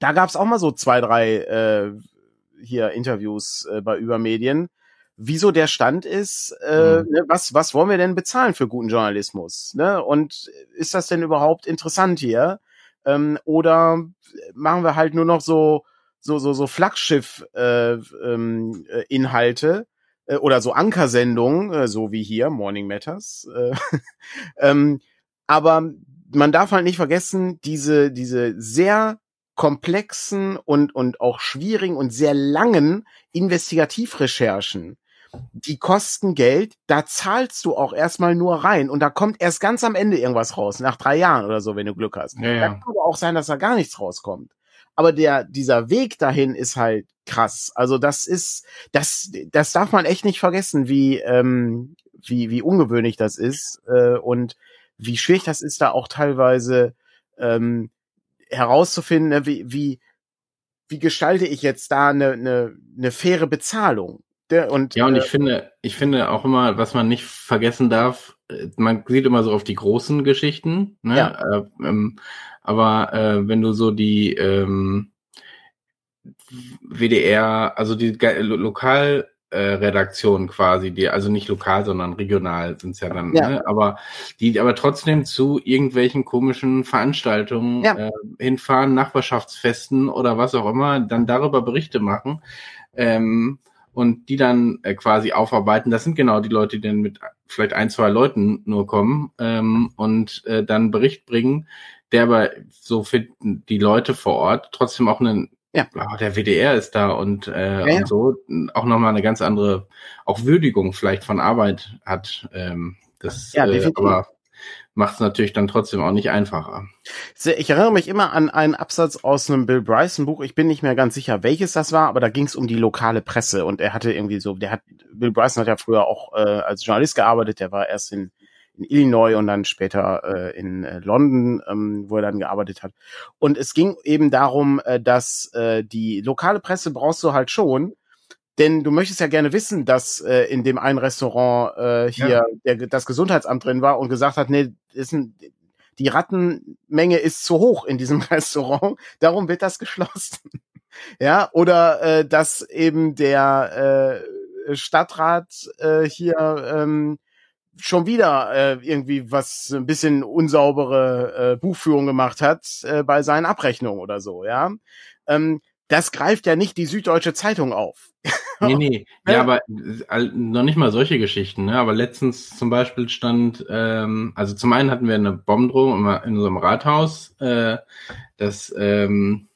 da gab's auch mal so zwei, drei äh, hier Interviews äh, bei Übermedien, wieso der Stand ist, äh, mhm. ne, was, was wollen wir denn bezahlen für guten Journalismus? Ne? Und ist das denn überhaupt interessant hier? Ähm, oder machen wir halt nur noch so, so, so, so Flaggschiff-Inhalte äh, ähm, äh, oder so Ankersendungen, äh, so wie hier, Morning Matters. Äh, ähm, aber man darf halt nicht vergessen, diese, diese sehr komplexen und, und auch schwierigen und sehr langen Investigativrecherchen, die kosten Geld, da zahlst du auch erstmal nur rein und da kommt erst ganz am Ende irgendwas raus, nach drei Jahren oder so, wenn du Glück hast. Ja, ja. Da kann aber auch sein, dass da gar nichts rauskommt. Aber der, dieser Weg dahin ist halt krass. Also das ist, das, das darf man echt nicht vergessen, wie, ähm, wie, wie ungewöhnlich das ist äh, und wie schwierig das ist, da auch teilweise ähm, herauszufinden, ne, wie, wie, wie gestalte ich jetzt da eine, eine, eine faire Bezahlung? Der, und, ja, und ich äh, finde, ich finde auch immer, was man nicht vergessen darf, äh, man sieht immer so auf die großen Geschichten, ne? Ja. Äh, ähm, aber äh, wenn du so die ähm, WDR, also die lokal äh, Redaktion quasi, die also nicht lokal, sondern regional sind es ja dann, ja. Ne? aber die aber trotzdem zu irgendwelchen komischen Veranstaltungen ja. äh, hinfahren, Nachbarschaftsfesten oder was auch immer, dann darüber Berichte machen ähm, und die dann äh, quasi aufarbeiten. Das sind genau die Leute, die dann mit vielleicht ein, zwei Leuten nur kommen ähm, und äh, dann Bericht bringen, der aber so finden die Leute vor Ort trotzdem auch einen ja. Oh, der WDR ist da und, äh, ja, ja. und so auch nochmal eine ganz andere, auch Würdigung vielleicht von Arbeit hat. Ähm, das ja, äh, aber macht es natürlich dann trotzdem auch nicht einfacher. Ich erinnere mich immer an einen Absatz aus einem Bill Bryson Buch. Ich bin nicht mehr ganz sicher, welches das war, aber da ging es um die lokale Presse und er hatte irgendwie so, der hat, Bill Bryson hat ja früher auch äh, als Journalist gearbeitet, der war erst in in Illinois und dann später äh, in äh, London, ähm, wo er dann gearbeitet hat. Und es ging eben darum, äh, dass äh, die lokale Presse brauchst du halt schon, denn du möchtest ja gerne wissen, dass äh, in dem einen Restaurant äh, hier ja. der, das Gesundheitsamt drin war und gesagt hat, nee, ist ein, die Rattenmenge ist zu hoch in diesem Restaurant, darum wird das geschlossen. ja, oder äh, dass eben der äh, Stadtrat äh, hier ähm, schon wieder äh, irgendwie was ein bisschen unsaubere äh, Buchführung gemacht hat äh, bei seinen Abrechnungen oder so, ja. Ähm, das greift ja nicht die Süddeutsche Zeitung auf. nee, nee. Ja, aber noch nicht mal solche Geschichten, ne? Aber letztens zum Beispiel stand, ähm, also zum einen hatten wir eine Bombendrohung in unserem Rathaus, äh, das ähm,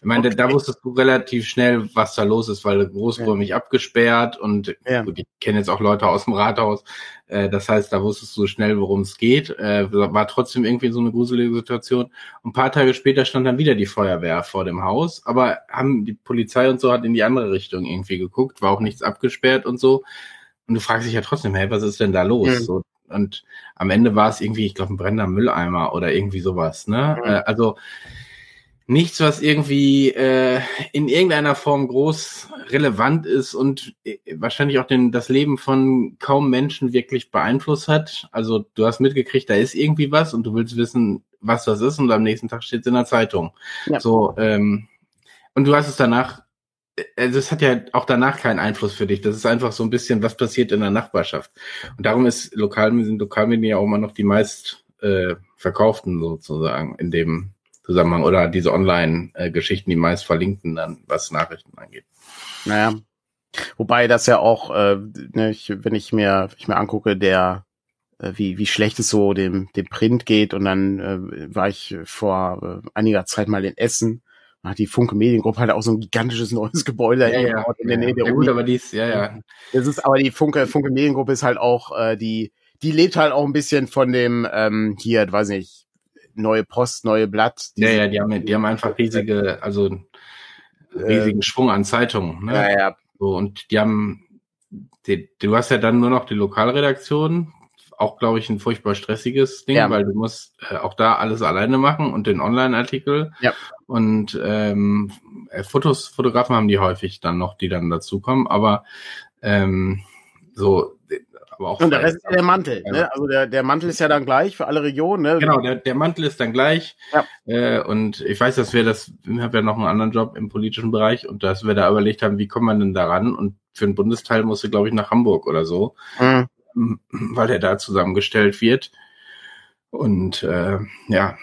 ich meine, okay. da, da wusstest du relativ schnell, was da los ist, weil großräumig ja. abgesperrt und ja. gut, ich kenne jetzt auch Leute aus dem Rathaus. Äh, das heißt, da wusstest du schnell, worum es geht. Äh, war trotzdem irgendwie so eine gruselige Situation. Und ein paar Tage später stand dann wieder die Feuerwehr vor dem Haus, aber haben die Polizei und so hat in die andere Richtung irgendwie geguckt, war auch nichts abgesperrt und so. Und du fragst dich ja trotzdem, hey, was ist denn da los? Mhm. So, und am Ende war es irgendwie, ich glaube, ein brennender Mülleimer oder irgendwie sowas. Ne? Äh, also nichts, was irgendwie äh, in irgendeiner Form groß relevant ist und äh, wahrscheinlich auch den, das Leben von kaum Menschen wirklich beeinflusst hat. Also du hast mitgekriegt, da ist irgendwie was und du willst wissen, was das ist und am nächsten Tag steht es in der Zeitung. Ja. So, ähm, und du hast es danach, äh, also es hat ja auch danach keinen Einfluss für dich. Das ist einfach so ein bisschen, was passiert in der Nachbarschaft. Und darum ist lokal, sind Lokalmedien ja auch immer noch die meist äh, verkauften sozusagen in dem Zusammenhang oder diese Online-Geschichten, die meist verlinken dann, was Nachrichten angeht. Naja. Wobei das ja auch, äh, ne, ich, wenn ich mir, ich mir angucke, der äh, wie, wie schlecht es so dem, dem Print geht. Und dann äh, war ich vor äh, einiger Zeit mal in Essen. Da hat die Funke Mediengruppe halt auch so ein gigantisches neues Gebäude ja, ja, in der Nähe der ja, Uni. Gut, aber dies, ja, ja. Das ist, aber die Funke, Funke Mediengruppe ist halt auch, äh, die, die lebt halt auch ein bisschen von dem, ähm, hier, weiß nicht, neue Post, neue Blatt. Ja, ja, die haben, die haben einfach riesige, also riesigen äh, Schwung an Zeitungen. Ne? Ja, ja. So, und die haben, die, du hast ja dann nur noch die Lokalredaktion, auch, glaube ich, ein furchtbar stressiges Ding, ja. weil du musst äh, auch da alles alleine machen und den Online-Artikel. Ja. Und ähm, äh, Fotos, Fotografen haben die häufig dann noch, die dann dazukommen, aber ähm, so aber auch und der Rest ist ja der Mantel. Ne? Also der, der Mantel ist ja dann gleich für alle Regionen. Ne? Genau, der, der Mantel ist dann gleich. Ja. Äh, und ich weiß, dass wir das, ich habe ja noch einen anderen Job im politischen Bereich und dass wir da überlegt haben, wie kommt man denn daran? Und für einen Bundesteil musste, glaube ich, nach Hamburg oder so, mhm. weil der da zusammengestellt wird. Und äh, ja,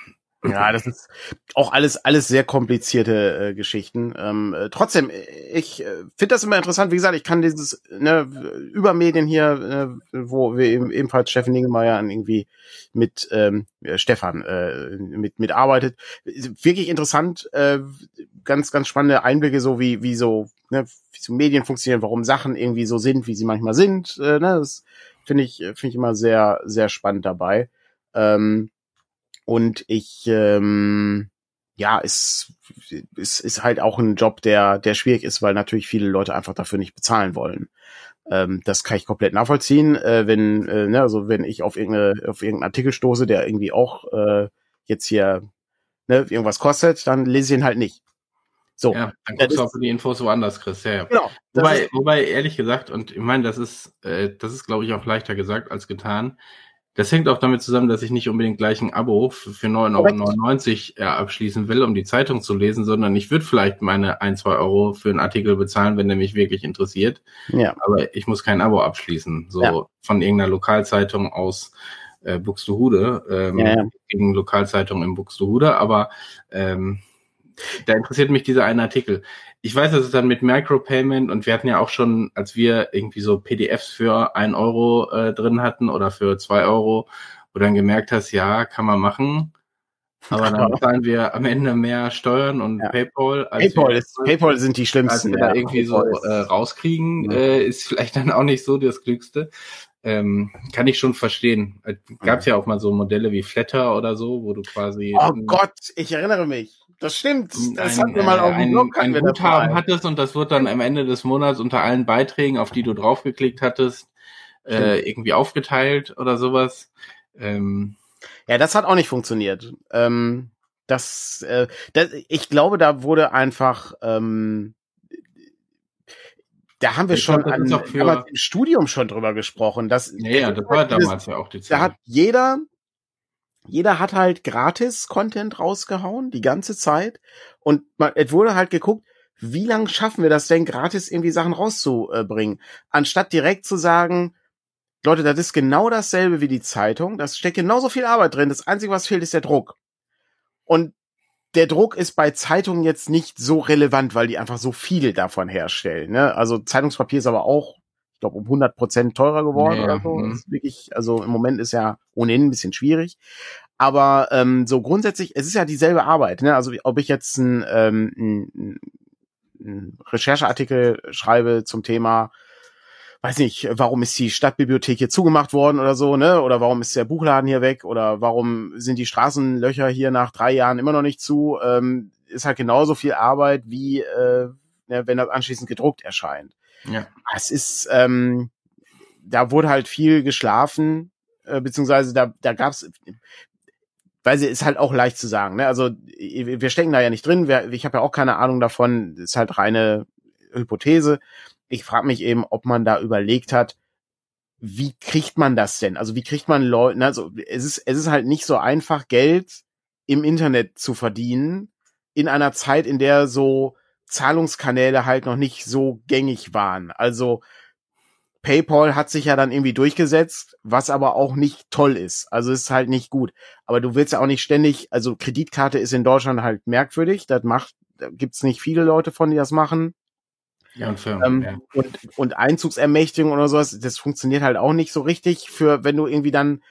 ja, das ist auch alles alles sehr komplizierte äh, Geschichten. Ähm, äh, trotzdem, ich äh, finde das immer interessant. Wie gesagt, ich kann dieses ne, über Medien hier, äh, wo wir eben, ebenfalls Steffen Ningemeier irgendwie mit ähm, Stefan äh, mit mitarbeitet, wirklich interessant. Äh, ganz ganz spannende Einblicke, so wie wie so ne, wie so Medien funktionieren, warum Sachen irgendwie so sind, wie sie manchmal sind. Äh, ne, das finde ich finde ich immer sehr sehr spannend dabei. Ähm, und ich, ähm, ja, es, es ist halt auch ein Job, der, der schwierig ist, weil natürlich viele Leute einfach dafür nicht bezahlen wollen. Ähm, das kann ich komplett nachvollziehen. Äh, wenn, äh, ne, also wenn ich auf, irgendeine, auf irgendeinen Artikel stoße, der irgendwie auch äh, jetzt hier ne, irgendwas kostet, dann lese ich ihn halt nicht. So. Ja, dann guckst du auch für die Infos woanders, Chris. Ja, ja. Genau. Wobei, wobei, ehrlich gesagt, und ich meine, das ist, äh, das ist, glaube ich, auch leichter gesagt als getan. Das hängt auch damit zusammen, dass ich nicht unbedingt gleich ein Abo für 9,99 Euro äh, abschließen will, um die Zeitung zu lesen, sondern ich würde vielleicht meine ein, zwei Euro für einen Artikel bezahlen, wenn der mich wirklich interessiert. Ja. Aber ich muss kein Abo abschließen. So ja. von irgendeiner Lokalzeitung aus äh, Buxtehude, ähm, ja, ja. gegen Lokalzeitung in Buxtehude, aber ähm, da interessiert mich dieser eine Artikel ich weiß, dass es dann mit Micropayment und wir hatten ja auch schon, als wir irgendwie so PDFs für ein Euro äh, drin hatten oder für zwei Euro, wo dann gemerkt hast, ja, kann man machen. Aber dann zahlen wir am Ende mehr Steuern und ja. PayPal. Als PayPal, ist, PayPal sind die schlimmsten. Als wir da irgendwie PayPal so äh, rauskriegen, ja. äh, ist vielleicht dann auch nicht so das Glückste. Ähm, kann ich schon verstehen. Gab es ja. ja auch mal so Modelle wie Flatter oder so, wo du quasi. Oh Gott, ich erinnere mich. Das stimmt. Das ein, hatten wir mal auf dem Blog. Ein, ein Guthaben hattest und das wird dann am Ende des Monats unter allen Beiträgen, auf die du draufgeklickt hattest, äh, irgendwie aufgeteilt oder sowas. Ähm, ja, das hat auch nicht funktioniert. Ähm, das, äh, das, ich glaube, da wurde einfach, ähm, da haben wir ich schon glaub, an, für... im Studium schon drüber gesprochen. Dass, ja, ja, das war damals ja auch die Zeit. Da hat jeder jeder hat halt gratis Content rausgehauen, die ganze Zeit. Und man, es wurde halt geguckt, wie lang schaffen wir das denn, gratis irgendwie Sachen rauszubringen? Anstatt direkt zu sagen, Leute, das ist genau dasselbe wie die Zeitung, das steckt genauso viel Arbeit drin, das Einzige, was fehlt, ist der Druck. Und der Druck ist bei Zeitungen jetzt nicht so relevant, weil die einfach so viel davon herstellen. Ne? Also Zeitungspapier ist aber auch, ich glaube, um 100 Prozent teurer geworden ja, oder so. Mhm. Ist wirklich, also im Moment ist ja ohnehin ein bisschen schwierig. Aber ähm, so grundsätzlich, es ist ja dieselbe Arbeit. Ne? Also ob ich jetzt ein, ähm, ein, ein Rechercheartikel schreibe zum Thema weiß nicht, warum ist die Stadtbibliothek hier zugemacht worden oder so, ne? Oder warum ist der Buchladen hier weg? Oder warum sind die Straßenlöcher hier nach drei Jahren immer noch nicht zu? Ähm, ist halt genauso viel Arbeit, wie äh, ne, wenn das anschließend gedruckt erscheint. Ja. Es ist, ähm, da wurde halt viel geschlafen, äh, beziehungsweise da, da gab's, weil sie ist halt auch leicht zu sagen. Ne? Also wir stecken da ja nicht drin. Wir, ich habe ja auch keine Ahnung davon. Ist halt reine Hypothese ich frage mich eben, ob man da überlegt hat, wie kriegt man das denn? Also wie kriegt man Leute, also es ist, es ist halt nicht so einfach, Geld im Internet zu verdienen, in einer Zeit, in der so Zahlungskanäle halt noch nicht so gängig waren. Also PayPal hat sich ja dann irgendwie durchgesetzt, was aber auch nicht toll ist. Also ist halt nicht gut. Aber du willst ja auch nicht ständig, also Kreditkarte ist in Deutschland halt merkwürdig. Das macht, da gibt's nicht viele Leute von, die das machen. Ja, und, Firmen, ähm, ja. und, und Einzugsermächtigung oder sowas, das funktioniert halt auch nicht so richtig für, wenn du irgendwie dann,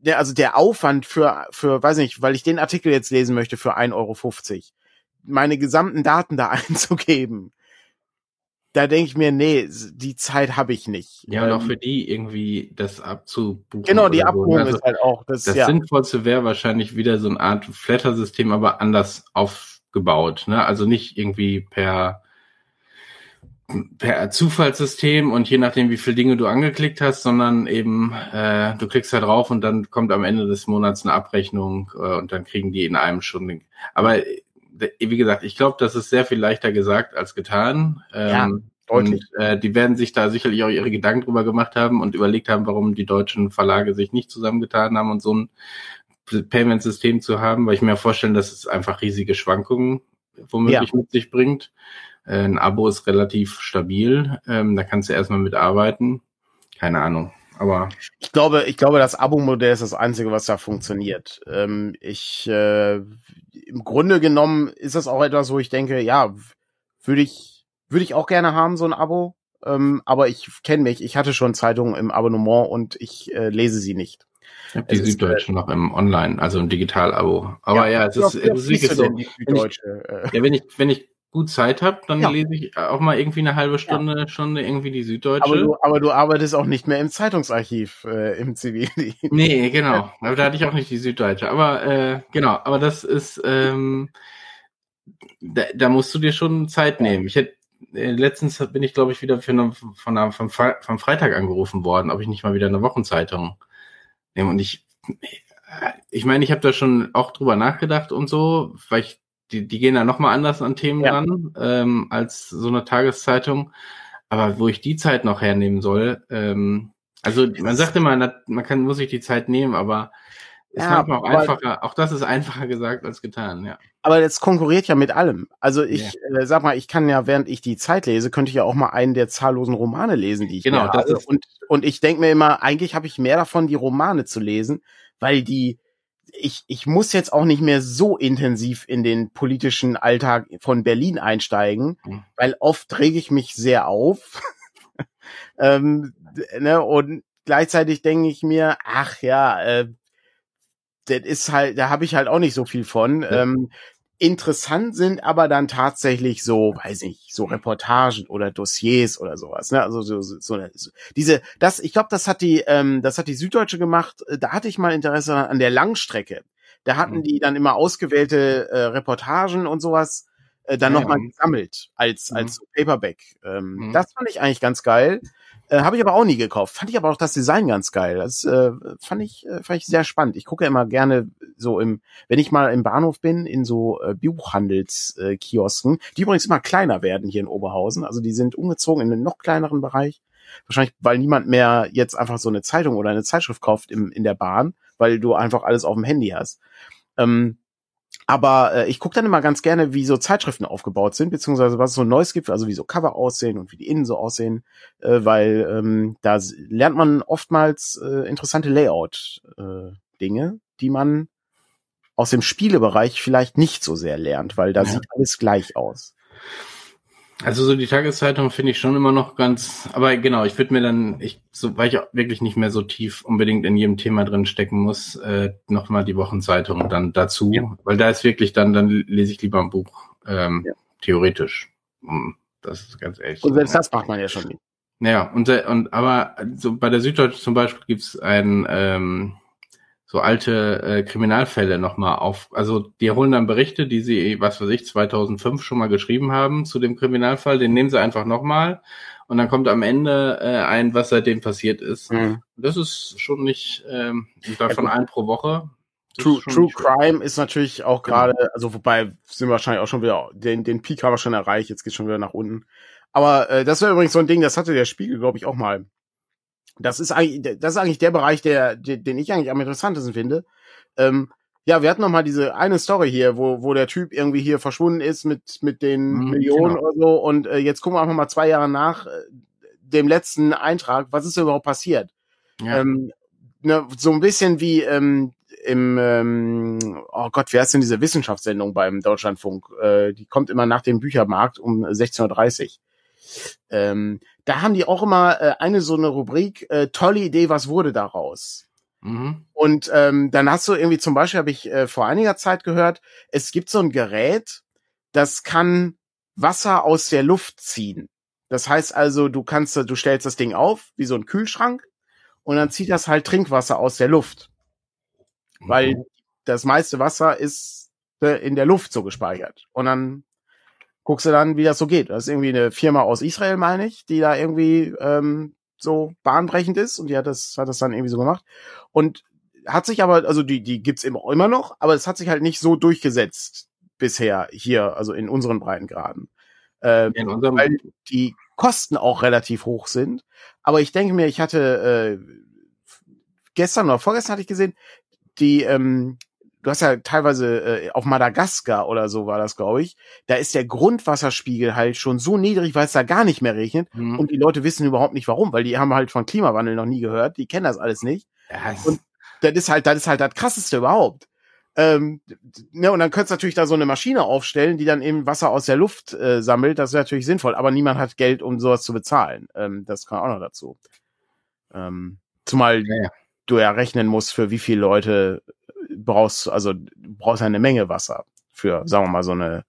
der, also der Aufwand für, für, weiß nicht, weil ich den Artikel jetzt lesen möchte für 1,50 Euro, meine gesamten Daten da einzugeben, da denke ich mir, nee, die Zeit habe ich nicht. Ja, und auch ähm, für die irgendwie das abzubuchen. Genau, die Abbuchung so. also, ist halt auch das. Das ja. Sinnvollste wäre wahrscheinlich wieder so eine Art Flatter-System, aber anders aufgebaut. Ne? Also nicht irgendwie per per Zufallssystem und je nachdem, wie viele Dinge du angeklickt hast, sondern eben äh, du klickst da drauf und dann kommt am Ende des Monats eine Abrechnung äh, und dann kriegen die in einem schon. Aber wie gesagt, ich glaube, das ist sehr viel leichter gesagt als getan. Ähm, ja, deutlich. Und äh, die werden sich da sicherlich auch ihre Gedanken drüber gemacht haben und überlegt haben, warum die deutschen Verlage sich nicht zusammengetan haben und so ein Payment-System zu haben, weil ich mir vorstellen, dass es einfach riesige Schwankungen womöglich ja. mit sich bringt. Äh, ein Abo ist relativ stabil. Ähm, da kannst du erstmal mitarbeiten. Keine Ahnung. Aber ich glaube, ich glaube, das Abo-Modell ist das einzige, was da funktioniert. Ähm, ich äh, im Grunde genommen ist das auch etwas, wo ich denke, ja, würde ich würde ich auch gerne haben so ein Abo. Ähm, aber ich kenne mich. Ich hatte schon Zeitungen im Abonnement und ich äh, lese sie nicht. Ich habe die Süddeutsche noch im Online, also im Digital-Abo. Aber ja, ja es ist, es ist so. Wenn ich, äh? ja, wenn ich, wenn ich gut Zeit habe, dann ja. lese ich auch mal irgendwie eine halbe Stunde, ja. Stunde irgendwie die Süddeutsche. Aber du, aber du arbeitest auch nicht mehr im Zeitungsarchiv äh, im Zivil. Nee, genau. Aber da hatte ich auch nicht die Süddeutsche. Aber äh, genau, aber das ist, ähm, da, da musst du dir schon Zeit nehmen. Ich hätte äh, letztens bin ich, glaube ich, wieder für eine, von einem, vom, vom Freitag angerufen worden, ob ich nicht mal wieder eine Wochenzeitung nehme. Und ich, ich meine, ich habe da schon auch drüber nachgedacht und so, weil ich die, die gehen da nochmal anders an Themen ja. ran ähm, als so eine Tageszeitung. Aber wo ich die Zeit noch hernehmen soll, ähm, also man sagt immer, man kann, muss sich die Zeit nehmen, aber ist ja, auch einfacher, auch das ist einfacher gesagt als getan, ja. Aber das konkurriert ja mit allem. Also ich ja. äh, sag mal, ich kann ja, während ich die Zeit lese, könnte ich ja auch mal einen der zahllosen Romane lesen, die ich genau, das habe. Ist und, und ich denke mir immer, eigentlich habe ich mehr davon, die Romane zu lesen, weil die ich, ich muss jetzt auch nicht mehr so intensiv in den politischen Alltag von Berlin einsteigen, mhm. weil oft rege ich mich sehr auf. ähm, ne, und gleichzeitig denke ich mir, ach ja, äh, das ist halt, da habe ich halt auch nicht so viel von. Ja. Ähm, Interessant sind aber dann tatsächlich so, weiß ich, so Reportagen oder Dossiers oder sowas. Ne? Also so, so, so, diese, das, ich glaube, das hat die, ähm, das hat die Süddeutsche gemacht. Da hatte ich mal Interesse an der Langstrecke. Da hatten mhm. die dann immer ausgewählte äh, Reportagen und sowas äh, dann ja, nochmal gesammelt als mhm. als Paperback. Ähm, mhm. Das fand ich eigentlich ganz geil. Äh, Habe ich aber auch nie gekauft. Fand ich aber auch das Design ganz geil. Das äh, fand ich äh, fand ich sehr spannend. Ich gucke immer gerne so im, wenn ich mal im Bahnhof bin, in so äh, Buchhandelskiosken, äh, die übrigens immer kleiner werden hier in Oberhausen. Also die sind umgezogen in einen noch kleineren Bereich. Wahrscheinlich, weil niemand mehr jetzt einfach so eine Zeitung oder eine Zeitschrift kauft im, in der Bahn, weil du einfach alles auf dem Handy hast. Ähm, aber äh, ich gucke dann immer ganz gerne, wie so Zeitschriften aufgebaut sind, beziehungsweise was es so Neues gibt, also wie so Cover aussehen und wie die innen so aussehen, äh, weil ähm, da lernt man oftmals äh, interessante Layout-Dinge, äh, die man aus dem Spielebereich vielleicht nicht so sehr lernt, weil da ja. sieht alles gleich aus. Also so die Tageszeitung finde ich schon immer noch ganz, aber genau, ich würde mir dann, ich, so, weil ich auch wirklich nicht mehr so tief unbedingt in jedem Thema drin stecken muss, äh, nochmal die Wochenzeitung dann dazu, ja. weil da ist wirklich dann, dann lese ich lieber ein Buch, ähm, ja. theoretisch. Das ist ganz ehrlich. Und selbst das macht man ja schon nicht. Ja, und, und aber so bei der Süddeutschen zum Beispiel gibt's ein ähm, so alte äh, Kriminalfälle nochmal auf. Also die holen dann Berichte, die sie, was weiß ich, 2005 schon mal geschrieben haben zu dem Kriminalfall, den nehmen sie einfach nochmal und dann kommt am Ende äh, ein, was seitdem passiert ist. Mhm. Das ist schon nicht, ähm, davon ja, ein pro Woche. True, True Crime ist natürlich auch genau. gerade, genau. also wobei sind wir wahrscheinlich auch schon wieder, den, den Peak haben wir schon erreicht, jetzt geht schon wieder nach unten. Aber äh, das wäre übrigens so ein Ding, das hatte der Spiegel, glaube ich, auch mal das ist eigentlich, das ist eigentlich der Bereich, der, den ich eigentlich am interessantesten finde. Ähm, ja, wir hatten noch mal diese eine Story hier, wo, wo der Typ irgendwie hier verschwunden ist mit, mit den mhm, Millionen genau. oder so. Und äh, jetzt gucken wir einfach mal zwei Jahre nach äh, dem letzten Eintrag. Was ist überhaupt passiert? Ja. Ähm, ne, so ein bisschen wie ähm, im, ähm, oh Gott, wer ist denn diese Wissenschaftssendung beim Deutschlandfunk? Äh, die kommt immer nach dem Büchermarkt um 16.30 Uhr. Ähm, da haben die auch immer äh, eine so eine Rubrik, äh, tolle Idee, was wurde daraus? Mhm. Und ähm, dann hast du irgendwie zum Beispiel, habe ich äh, vor einiger Zeit gehört, es gibt so ein Gerät, das kann Wasser aus der Luft ziehen. Das heißt also, du kannst, du stellst das Ding auf, wie so ein Kühlschrank, und dann zieht das halt Trinkwasser aus der Luft. Mhm. Weil das meiste Wasser ist äh, in der Luft so gespeichert. Und dann guckst du dann, wie das so geht. Das ist irgendwie eine Firma aus Israel, meine ich, die da irgendwie ähm, so bahnbrechend ist und die hat das, hat das dann irgendwie so gemacht. Und hat sich aber, also die, die gibt's immer, immer noch, aber es hat sich halt nicht so durchgesetzt bisher hier, also in unseren Breitengraden. Äh, in unserem weil die Kosten auch relativ hoch sind. Aber ich denke mir, ich hatte äh, gestern oder vorgestern hatte ich gesehen, die ähm, du hast ja teilweise äh, auf Madagaskar oder so war das, glaube ich, da ist der Grundwasserspiegel halt schon so niedrig, weil es da gar nicht mehr regnet mhm. und die Leute wissen überhaupt nicht warum, weil die haben halt von Klimawandel noch nie gehört, die kennen das alles nicht. Ja, und das ist halt, das ist halt das krasseste überhaupt. Ähm, ne, und dann könntest du natürlich da so eine Maschine aufstellen, die dann eben Wasser aus der Luft äh, sammelt. Das ist natürlich sinnvoll, aber niemand hat Geld, um sowas zu bezahlen. Ähm, das kann auch noch dazu. Ähm, zumal ja, ja. du ja rechnen musst, für wie viele Leute brauchst, also brauchst eine Menge Wasser für, sagen wir mal, so eine,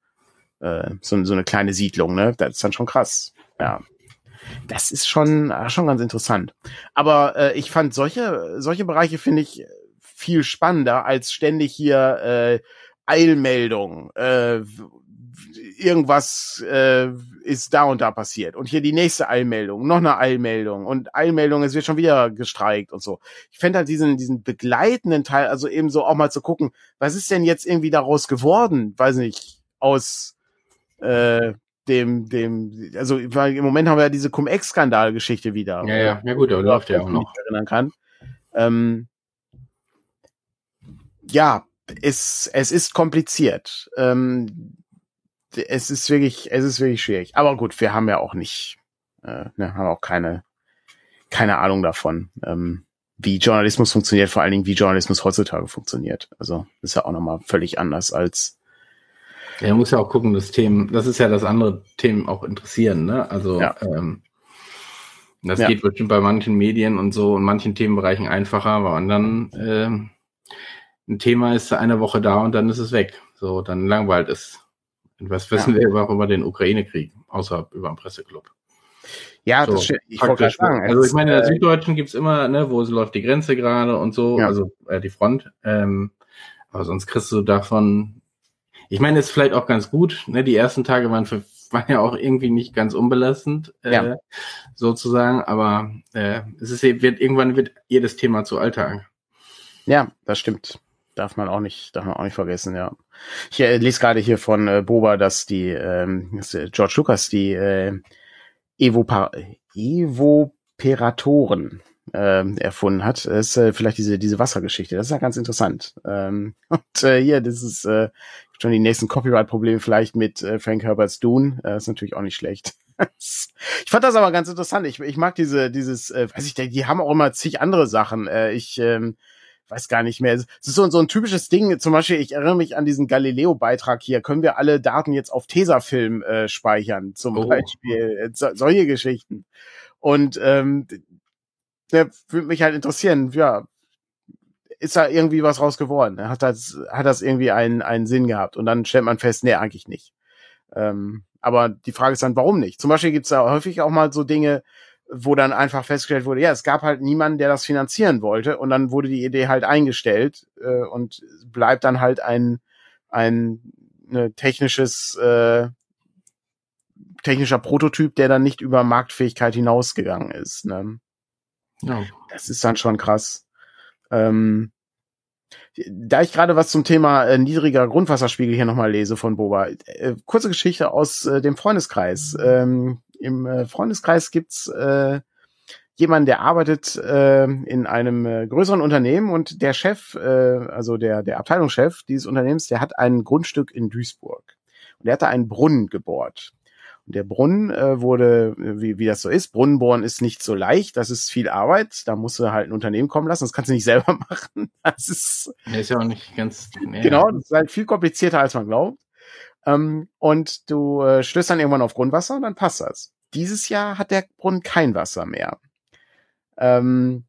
äh, so, so eine kleine Siedlung, ne? Das ist dann schon krass. Ja. Das ist schon, äh, schon ganz interessant. Aber äh, ich fand solche, solche Bereiche finde ich viel spannender als ständig hier äh, Eilmeldung, äh, irgendwas äh, ist da und da passiert. Und hier die nächste Eilmeldung, noch eine Eilmeldung und Eilmeldung, es wird schon wieder gestreikt und so. Ich fände halt diesen, diesen begleitenden Teil, also eben so auch mal zu gucken, was ist denn jetzt irgendwie daraus geworden? Weiß nicht, aus äh, dem, dem, also weil im Moment haben wir ja diese Cum-Ex-Skandal-Geschichte wieder. Ja, ja, ja gut, aber läuft ja auch noch. Erinnern kann. Ähm, ja, es, es ist kompliziert. Ähm, es ist wirklich, es ist wirklich schwierig. Aber gut, wir haben ja auch nicht, äh, ne, haben auch keine, keine Ahnung davon, ähm, wie Journalismus funktioniert, vor allen Dingen wie Journalismus heutzutage funktioniert. Also ist ja auch nochmal völlig anders als ja, muss ja auch gucken, das Themen, das ist ja das andere Themen auch interessieren, ne? Also ja. ähm, das ja. geht bestimmt bei manchen Medien und so und manchen Themenbereichen einfacher, aber anderen ähm, ein Thema ist eine Woche da und dann ist es weg. So, dann langweilt es. Und was wissen ja. wir auch über den Ukraine-Krieg, außer über den Presseclub? Ja, so, das stimmt. Ich wollte sagen. Also ich meine, in der äh, Süddeutschen gibt's immer, ne, wo läuft die Grenze gerade und so, ja. also äh, die Front. Ähm, aber sonst kriegst du davon. Ich meine, ist vielleicht auch ganz gut. Ne, die ersten Tage waren für waren ja auch irgendwie nicht ganz unbelastend, äh, ja. sozusagen. Aber äh, es ist wird irgendwann wird jedes Thema zu Alltag. Ja, das stimmt. Darf man auch nicht, darf man auch nicht vergessen, ja. Ich äh, lese gerade hier von äh, Boba, dass die ähm, äh, George Lucas die äh, Evopa Evoperatoren ähm, erfunden hat. Das ist äh, vielleicht diese, diese Wassergeschichte. Das ist ja ganz interessant. Ähm, und äh, hier, das ist äh, schon die nächsten Copyright-Probleme vielleicht mit äh, Frank Herbert's Dune. Äh, ist natürlich auch nicht schlecht. ich fand das aber ganz interessant. Ich, ich mag diese, dieses, äh, weiß ich, die haben auch immer zig andere Sachen. Äh, ich ähm, weiß gar nicht mehr. Es ist so, so ein typisches Ding. Zum Beispiel, ich erinnere mich an diesen Galileo-Beitrag hier. Können wir alle Daten jetzt auf Tesafilm äh, speichern? Zum oh. Beispiel. So, solche Geschichten. Und ähm, der würde mich halt interessieren, ja, ist da irgendwie was raus geworden? Hat das, hat das irgendwie einen, einen Sinn gehabt? Und dann stellt man fest, nee, eigentlich nicht. Ähm, aber die Frage ist dann, warum nicht? Zum Beispiel gibt's da häufig auch mal so Dinge, wo dann einfach festgestellt wurde, ja, es gab halt niemanden, der das finanzieren wollte und dann wurde die Idee halt eingestellt äh, und bleibt dann halt ein, ein ne, technisches, äh, technischer Prototyp, der dann nicht über Marktfähigkeit hinausgegangen ist. Ne? Ja. Das ist dann schon krass. Ähm, da ich gerade was zum Thema äh, niedriger Grundwasserspiegel hier nochmal lese von Boba, äh, kurze Geschichte aus äh, dem Freundeskreis. Ähm, Im äh, Freundeskreis gibt's äh, jemanden, der arbeitet äh, in einem äh, größeren Unternehmen und der Chef, äh, also der, der Abteilungschef dieses Unternehmens, der hat ein Grundstück in Duisburg. Und der hat da einen Brunnen gebohrt. Der Brunnen äh, wurde, wie, wie das so ist, Brunnenbohren ist nicht so leicht, das ist viel Arbeit, da musst du halt ein Unternehmen kommen lassen, das kannst du nicht selber machen. Das ist, ja, ist ja auch nicht ganz. Ja. Genau, das ist halt viel komplizierter, als man glaubt. Ähm, und du äh, stößt dann irgendwann auf Grundwasser und dann passt das. Dieses Jahr hat der Brunnen kein Wasser mehr. Ähm,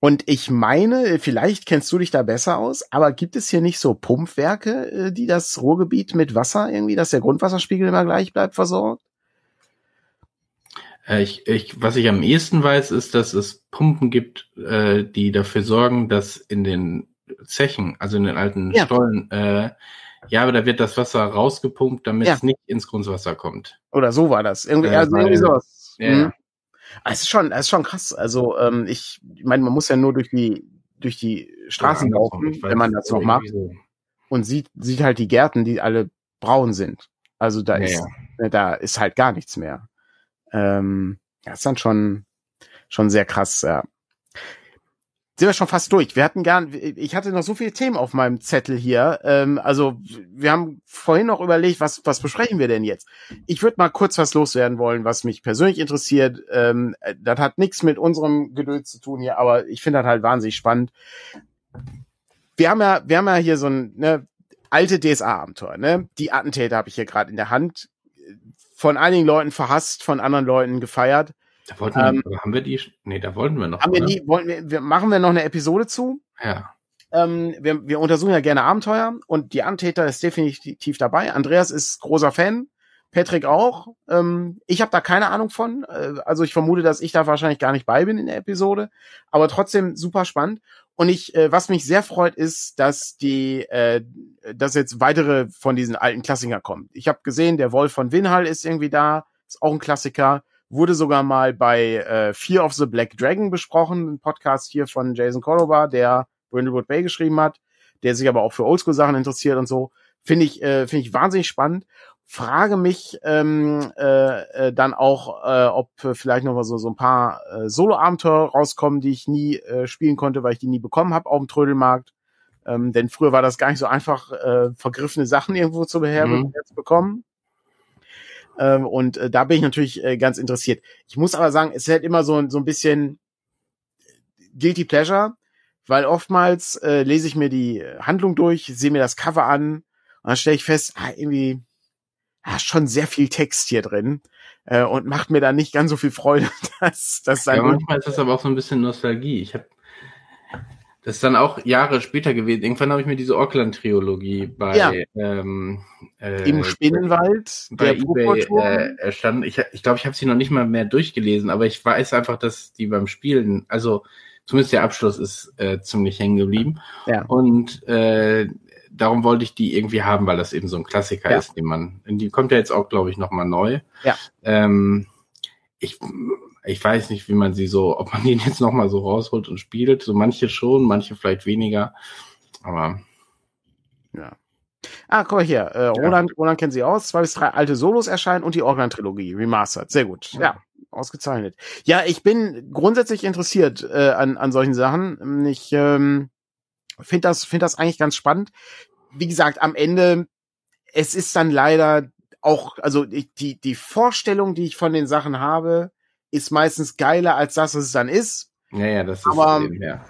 und ich meine, vielleicht kennst du dich da besser aus, aber gibt es hier nicht so Pumpwerke, äh, die das Ruhrgebiet mit Wasser irgendwie, dass der Grundwasserspiegel immer gleich bleibt, versorgt? Äh, ich, ich, was ich am ehesten weiß, ist, dass es Pumpen gibt, äh, die dafür sorgen, dass in den Zechen, also in den alten ja. Stollen, äh, ja, aber da wird das Wasser rausgepumpt, damit ja. es nicht ins Grundwasser kommt. Oder so war das. Irgendwie, äh, also irgendwie sowas. Ja. Mhm. Ah, es ist schon, es ist schon krass. Also ähm, ich, ich meine, man muss ja nur durch die durch die Straßen laufen, wenn man das noch macht, so. und sieht sieht halt die Gärten, die alle braun sind. Also da ja, ist ja. Ne, da ist halt gar nichts mehr. Ähm, das ist dann schon schon sehr krass. Ja sind wir schon fast durch. Wir hatten gern, ich hatte noch so viele Themen auf meinem Zettel hier. Ähm, also wir haben vorhin noch überlegt, was was besprechen wir denn jetzt? Ich würde mal kurz was loswerden wollen, was mich persönlich interessiert. Ähm, das hat nichts mit unserem Geduld zu tun hier, aber ich finde das halt wahnsinnig spannend. Wir haben ja, wir haben ja hier so ein ne, alte DSA-Abenteuer. Ne? Die Attentäter habe ich hier gerade in der Hand. Von einigen Leuten verhasst, von anderen Leuten gefeiert. Da wollten ähm, wir, haben wir die, nee, da wollten wir noch. Haben oder? wir die, wollen wir, wir, machen wir noch eine Episode zu? Ja. Ähm, wir, wir untersuchen ja gerne Abenteuer und die Antäter ist definitiv dabei. Andreas ist großer Fan, Patrick auch. Ähm, ich habe da keine Ahnung von. Äh, also ich vermute, dass ich da wahrscheinlich gar nicht bei bin in der Episode, aber trotzdem super spannend. Und ich, äh, was mich sehr freut, ist, dass die, äh, dass jetzt weitere von diesen alten Klassikern kommen. Ich habe gesehen, der Wolf von Winhall ist irgendwie da, ist auch ein Klassiker wurde sogar mal bei äh, Fear of the Black Dragon besprochen, ein Podcast hier von Jason Cordova, der Brindlewood Bay geschrieben hat, der sich aber auch für Oldschool-Sachen interessiert und so. Finde ich, äh, finde ich wahnsinnig spannend. Frage mich ähm, äh, äh, dann auch, äh, ob vielleicht noch mal so, so ein paar äh, Solo-Abenteuer rauskommen, die ich nie äh, spielen konnte, weil ich die nie bekommen habe auf dem Trödelmarkt. Ähm, denn früher war das gar nicht so einfach, äh, vergriffene Sachen irgendwo zu beherbergen, mhm. jetzt bekommen. Ähm, und äh, da bin ich natürlich äh, ganz interessiert. Ich muss aber sagen, es ist halt immer so, so ein bisschen guilty pleasure, weil oftmals äh, lese ich mir die Handlung durch, sehe mir das Cover an und dann stelle ich fest, ah, irgendwie ah, schon sehr viel Text hier drin äh, und macht mir da nicht ganz so viel Freude, dass das Ja, manchmal ist das aber auch so ein bisschen Nostalgie. Ich habe das ist dann auch Jahre später gewesen. Irgendwann habe ich mir diese Auckland-Triologie bei ja. ähm, äh, im Spinnenwald bei eBay äh, erstanden. Ich glaube, ich, glaub, ich habe sie noch nicht mal mehr durchgelesen, aber ich weiß einfach, dass die beim Spielen, also zumindest der Abschluss ist äh, ziemlich hängen geblieben. Ja. Und äh, darum wollte ich die irgendwie haben, weil das eben so ein Klassiker ja. ist, den man, die kommt ja jetzt auch, glaube ich, noch mal neu. Ja. Ähm, ich ich weiß nicht, wie man sie so, ob man den jetzt nochmal so rausholt und spielt. So manche schon, manche vielleicht weniger. Aber. Ja. Ah, guck mal hier. Äh, Roland, ja. Roland kennt sie aus. Zwei bis drei alte Solos erscheinen und die Organ-Trilogie remastered. Sehr gut. Ja. ja. ausgezeichnet. Ja, ich bin grundsätzlich interessiert äh, an, an solchen Sachen. Ich ähm, finde das, finde das eigentlich ganz spannend. Wie gesagt, am Ende, es ist dann leider auch, also die, die Vorstellung, die ich von den Sachen habe, ist meistens geiler als das, was es dann ist. Ja, ja, das ist Aber eben, ja.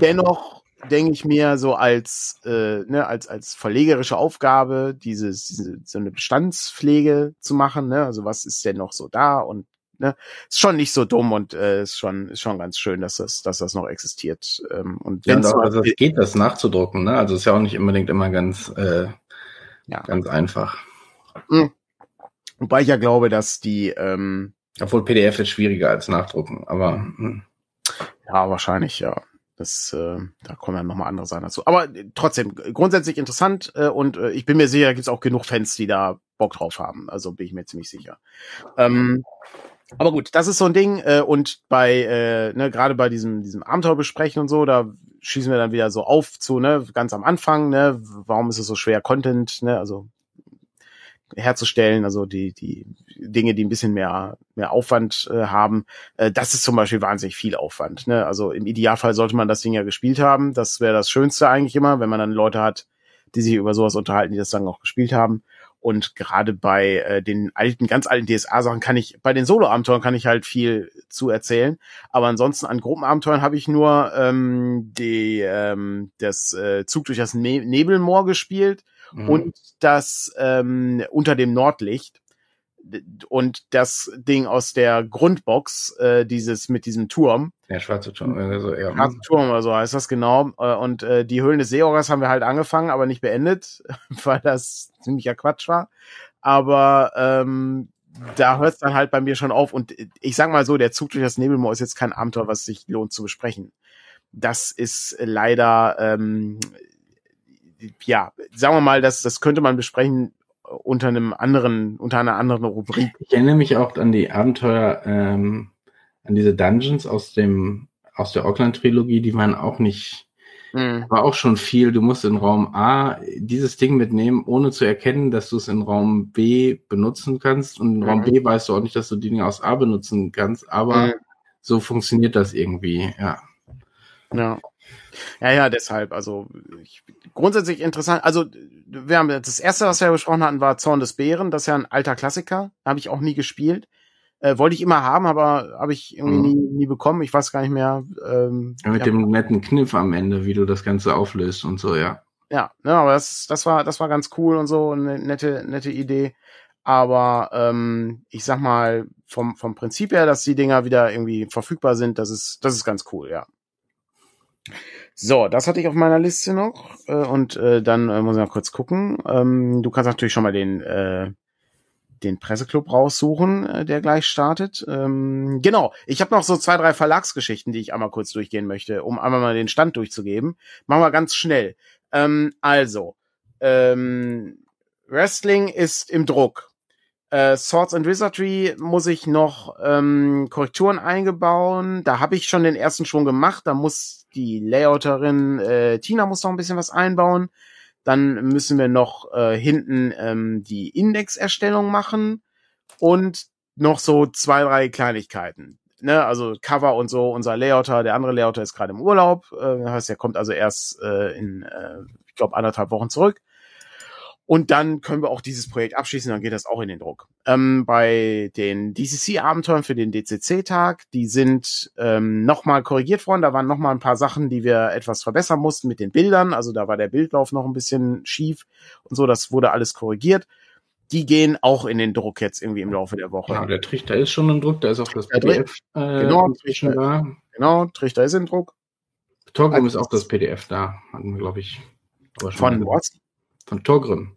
dennoch denke ich mir so als äh, ne, als als verlegerische Aufgabe dieses diese, so eine Bestandspflege zu machen ne also was ist denn noch so da und ne ist schon nicht so dumm und äh, ist schon ist schon ganz schön dass das dass das noch existiert ähm, und Ja, wenn auch, also es geht, das nachzudrucken, ne? Also es ist ja auch nicht unbedingt immer ganz, äh, Ja. ganz einfach. wobei ich ja glaube dass die ähm, Obwohl PDF ist schwieriger als nachdrucken, aber hm. Ja, wahrscheinlich, ja. Das, äh, da kommen dann nochmal andere Sachen dazu. Aber äh, trotzdem, grundsätzlich interessant äh, und äh, ich bin mir sicher, da gibt's auch genug Fans, die da Bock drauf haben. Also bin ich mir ziemlich sicher. Ähm, aber gut, das ist so ein Ding. Äh, und bei, äh, ne, gerade bei diesem, diesem Abenteuer besprechen und so, da schießen wir dann wieder so auf zu, ne, ganz am Anfang, ne, warum ist es so schwer, Content, ne, also herzustellen, also die, die Dinge, die ein bisschen mehr, mehr Aufwand äh, haben. Äh, das ist zum Beispiel wahnsinnig viel Aufwand. Ne? Also im Idealfall sollte man das Ding ja gespielt haben. Das wäre das Schönste eigentlich immer, wenn man dann Leute hat, die sich über sowas unterhalten, die das dann auch gespielt haben. Und gerade bei äh, den alten, ganz alten DSA-Sachen kann ich, bei den Solo-Abenteuern kann ich halt viel zu erzählen. Aber ansonsten an Gruppenabenteuern habe ich nur ähm, die, ähm, das äh, Zug durch das ne Nebelmoor gespielt Mhm. und das ähm, unter dem Nordlicht und das Ding aus der Grundbox, äh, dieses mit diesem Turm, der schwarze Turm, also ja. Schwarzen Turm oder so heißt das genau. Äh, Und äh, die Höhlen des Seeorgas haben wir halt angefangen, aber nicht beendet, weil das ziemlicher Quatsch war. Aber ähm, da hört es dann halt bei mir schon auf. Und ich sag mal so, der Zug durch das Nebelmoor ist jetzt kein Abenteuer, was sich lohnt zu besprechen. Das ist leider, ähm, ja, sagen wir mal, das, das könnte man besprechen unter einem anderen, unter einer anderen Rubrik. Ich erinnere mich auch an die Abenteuer, ähm, an diese Dungeons aus dem, aus der Auckland-Trilogie, die waren auch nicht, Mhm. war auch schon viel. Du musst in Raum A dieses Ding mitnehmen, ohne zu erkennen, dass du es in Raum B benutzen kannst. Und in Raum Mhm. B weißt du auch nicht, dass du die Dinge aus A benutzen kannst, aber Mhm. so funktioniert das irgendwie, ja. Ja. Ja, ja, deshalb, also ich, grundsätzlich interessant. Also wir haben das erste, was wir besprochen hatten, war Zorn des Bären. Das ist ja ein alter Klassiker, habe ich auch nie gespielt. Äh, wollte ich immer haben, aber habe ich irgendwie Mhm. nie, nie bekommen. Ich weiß gar nicht mehr. Ähm, Ja, Mit ja, dem netten Kniff am Ende, wie du das Ganze auflöst und so, ja. ja, ne, aber das, das war, das war ganz cool und so, eine nette, nette Idee. Aber ähm, ich sag mal vom vom Prinzip her, dass die Dinger wieder irgendwie verfügbar sind, das ist, das ist ganz cool, ja. So, das hatte ich auf meiner Liste noch. Äh, und äh, dann äh, muss ich noch kurz gucken. Ähm, du kannst natürlich schon mal den, äh, den Presseclub raussuchen, äh, der gleich startet. Ähm, genau, ich habe noch so zwei, drei Verlagsgeschichten, die ich einmal kurz durchgehen möchte, um einmal mal den Stand durchzugeben. Machen wir ganz schnell. Ähm, also, ähm, Wrestling ist im Druck. Äh, Swords and Wizardry muss ich noch ähm, Korrekturen eingebauen. Da habe ich schon den ersten Schwung gemacht. Da muss die Layouterin äh, Tina muss noch ein bisschen was einbauen. Dann müssen wir noch äh, hinten ähm, die Indexerstellung machen und noch so zwei, drei Kleinigkeiten. Ne, also Cover und so. Unser Layouter, der andere Layouter ist gerade im Urlaub. Äh, das heißt, er kommt also erst äh, in, äh, ich glaube, anderthalb Wochen zurück. Und dann können wir auch dieses Projekt abschließen, dann geht das auch in den Druck. Ähm, bei den DCC-Abenteuern für den DCC-Tag, die sind ähm, nochmal korrigiert worden. Da waren nochmal ein paar Sachen, die wir etwas verbessern mussten mit den Bildern. Also da war der Bildlauf noch ein bisschen schief und so. Das wurde alles korrigiert. Die gehen auch in den Druck jetzt irgendwie im Laufe der Woche. Ja, der Trichter ist schon im Druck, da ist auch das Der PDF äh, Genau, inzwischen da. Genau, Trichter ist in Druck. Torgrim ist auch das PDF da, hatten wir, glaube ich. Von was? Von Torgrim.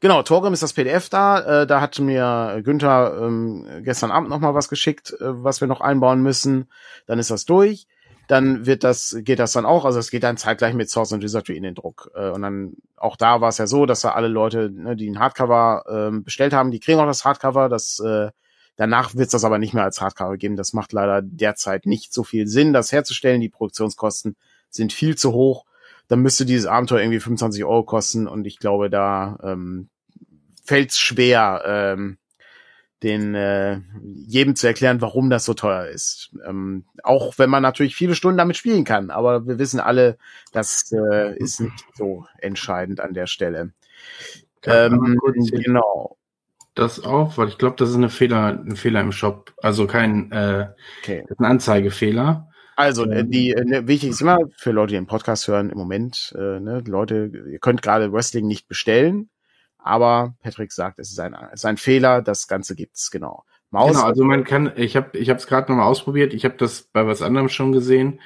Genau, Torgrim ist das PDF da. Äh, da hat mir Günther ähm, gestern Abend noch mal was geschickt, äh, was wir noch einbauen müssen. Dann ist das durch. Dann wird das, geht das dann auch. Also es geht dann zeitgleich mit Source and Wizardry in den Druck. Äh, und dann auch da war es ja so, dass da alle Leute, ne, die ein Hardcover ähm, bestellt haben, die kriegen auch das Hardcover. Das äh, danach wird es das aber nicht mehr als Hardcover geben. Das macht leider derzeit nicht so viel Sinn, das herzustellen. Die Produktionskosten sind viel zu hoch dann müsste dieses Abenteuer irgendwie 25 Euro kosten und ich glaube, da ähm, fällt es schwer, ähm, den äh, jedem zu erklären, warum das so teuer ist. Ähm, auch wenn man natürlich viele Stunden damit spielen kann, aber wir wissen alle, das äh, ist nicht so entscheidend an der Stelle. Ähm, genau. Das auch, weil ich glaube, das ist eine Fehler, ein Fehler im Shop. Also kein äh, okay. ein Anzeigefehler. Also äh, die äh, wichtig ist immer für Leute, die den Podcast hören, im Moment, äh, ne, Leute, ihr könnt gerade Wrestling nicht bestellen aber Patrick sagt, es ist ein, es ist ein Fehler, das Ganze gibt's, genau. Maus genau, also man kann, ich habe ich es gerade nochmal ausprobiert, ich habe das bei was anderem schon gesehen.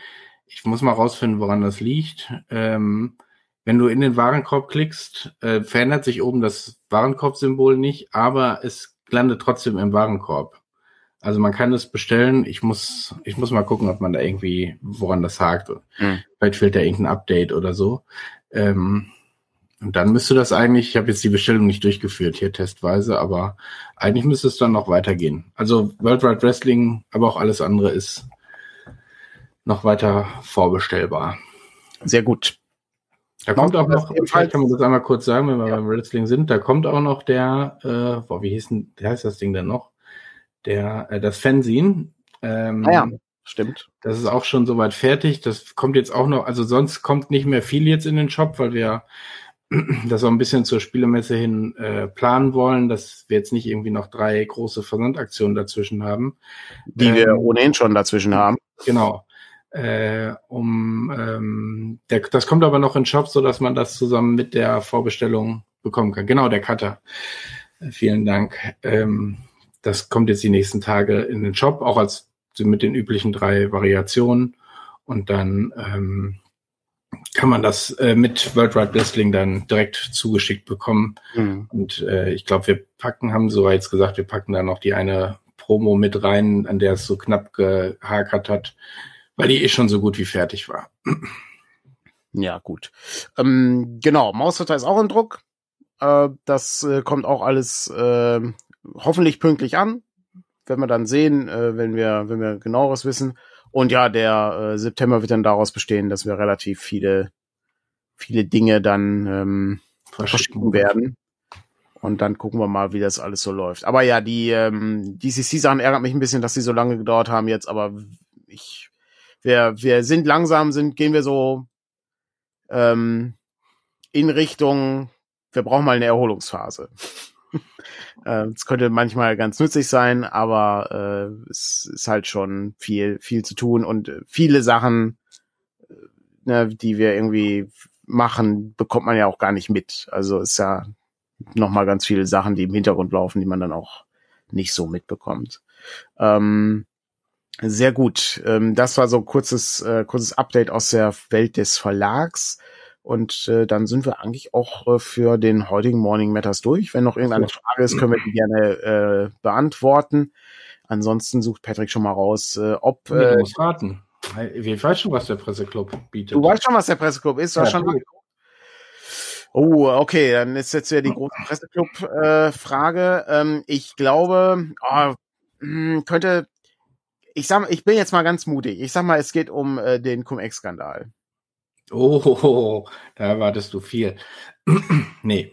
Ich muss mal rausfinden, woran das liegt. Ähm, wenn du in den Warenkorb klickst, äh, verändert sich oben das Warenkorb-Symbol nicht, aber es landet trotzdem im Warenkorb. Also man kann es bestellen. Ich muss, ich muss mal gucken, ob man da irgendwie, woran das hakt. Hm. Vielleicht fehlt da irgendein Update oder so. Ähm, und dann müsste das eigentlich, ich habe jetzt die Bestellung nicht durchgeführt hier testweise, aber eigentlich müsste es dann noch weitergehen. Also World Wide Wrestling, aber auch alles andere ist noch weiter vorbestellbar. Sehr gut. Da kommt auch noch, vielleicht kann man das einmal kurz sagen, wenn wir ja. beim Wrestling sind, da kommt auch noch der, äh, boah, wie hieß denn, wie heißt das Ding denn noch? Der, äh, das Fanzine. Ähm, ah ja, stimmt. Das ist auch schon soweit fertig. Das kommt jetzt auch noch, also sonst kommt nicht mehr viel jetzt in den Shop, weil wir das auch ein bisschen zur Spielemesse hin äh, planen wollen, dass wir jetzt nicht irgendwie noch drei große Versandaktionen dazwischen haben. Die ähm, wir ohnehin schon dazwischen haben. Genau. Äh, um ähm, der, das kommt aber noch in Shop, so dass man das zusammen mit der Vorbestellung bekommen kann. Genau, der Cutter. Äh, vielen Dank. Ähm, das kommt jetzt die nächsten Tage in den Shop, auch als mit den üblichen drei Variationen. Und dann ähm, kann man das äh, mit World Wide Wrestling dann direkt zugeschickt bekommen. Mhm. Und äh, ich glaube, wir packen, haben so jetzt gesagt, wir packen da noch die eine Promo mit rein, an der es so knapp gehakert hat, weil die eh schon so gut wie fertig war. Ja, gut. Ähm, genau, Mausritter ist auch in Druck. Äh, das äh, kommt auch alles äh, hoffentlich pünktlich an. Werden wir dann sehen, äh, wenn wir, wenn wir genaueres wissen. Und ja, der äh, September wird dann daraus bestehen, dass wir relativ viele, viele Dinge dann ähm, verschicken werden. Und dann gucken wir mal, wie das alles so läuft. Aber ja, die ähm, DCC-Sachen ärgert mich ein bisschen, dass sie so lange gedauert haben jetzt, aber ich, wir, wir sind langsam, sind, gehen wir so ähm, in Richtung, wir brauchen mal eine Erholungsphase. Äh, es könnte manchmal ganz nützlich sein, aber äh, es ist halt schon viel, viel zu tun und viele Sachen, äh, ne, die wir irgendwie machen, bekommt man ja auch gar nicht mit. Also ist ja noch mal ganz viele Sachen, die im Hintergrund laufen, die man dann auch nicht so mitbekommt. Ähm, sehr gut. Ähm, das war so kurzes, äh, kurzes Update aus der Welt des Verlags. Und äh, dann sind wir eigentlich auch äh, für den heutigen Morning Matters durch. Wenn noch irgendeine Frage ist, können wir die gerne äh, beantworten. Ansonsten sucht Patrick schon mal raus, äh, ob. Äh, musst raten. Ich weiß schon, was der Presseclub bietet. Du weißt schon, was der Presseclub ist. Du ja, schon Oh, okay, dann ist jetzt ja die große Presseclub-Frage. Äh, ähm, ich glaube, oh, könnte, ich sag, ich bin jetzt mal ganz mutig. Ich sag mal, es geht um äh, den Cum-Ex-Skandal. Oh, da erwartest du viel. nee.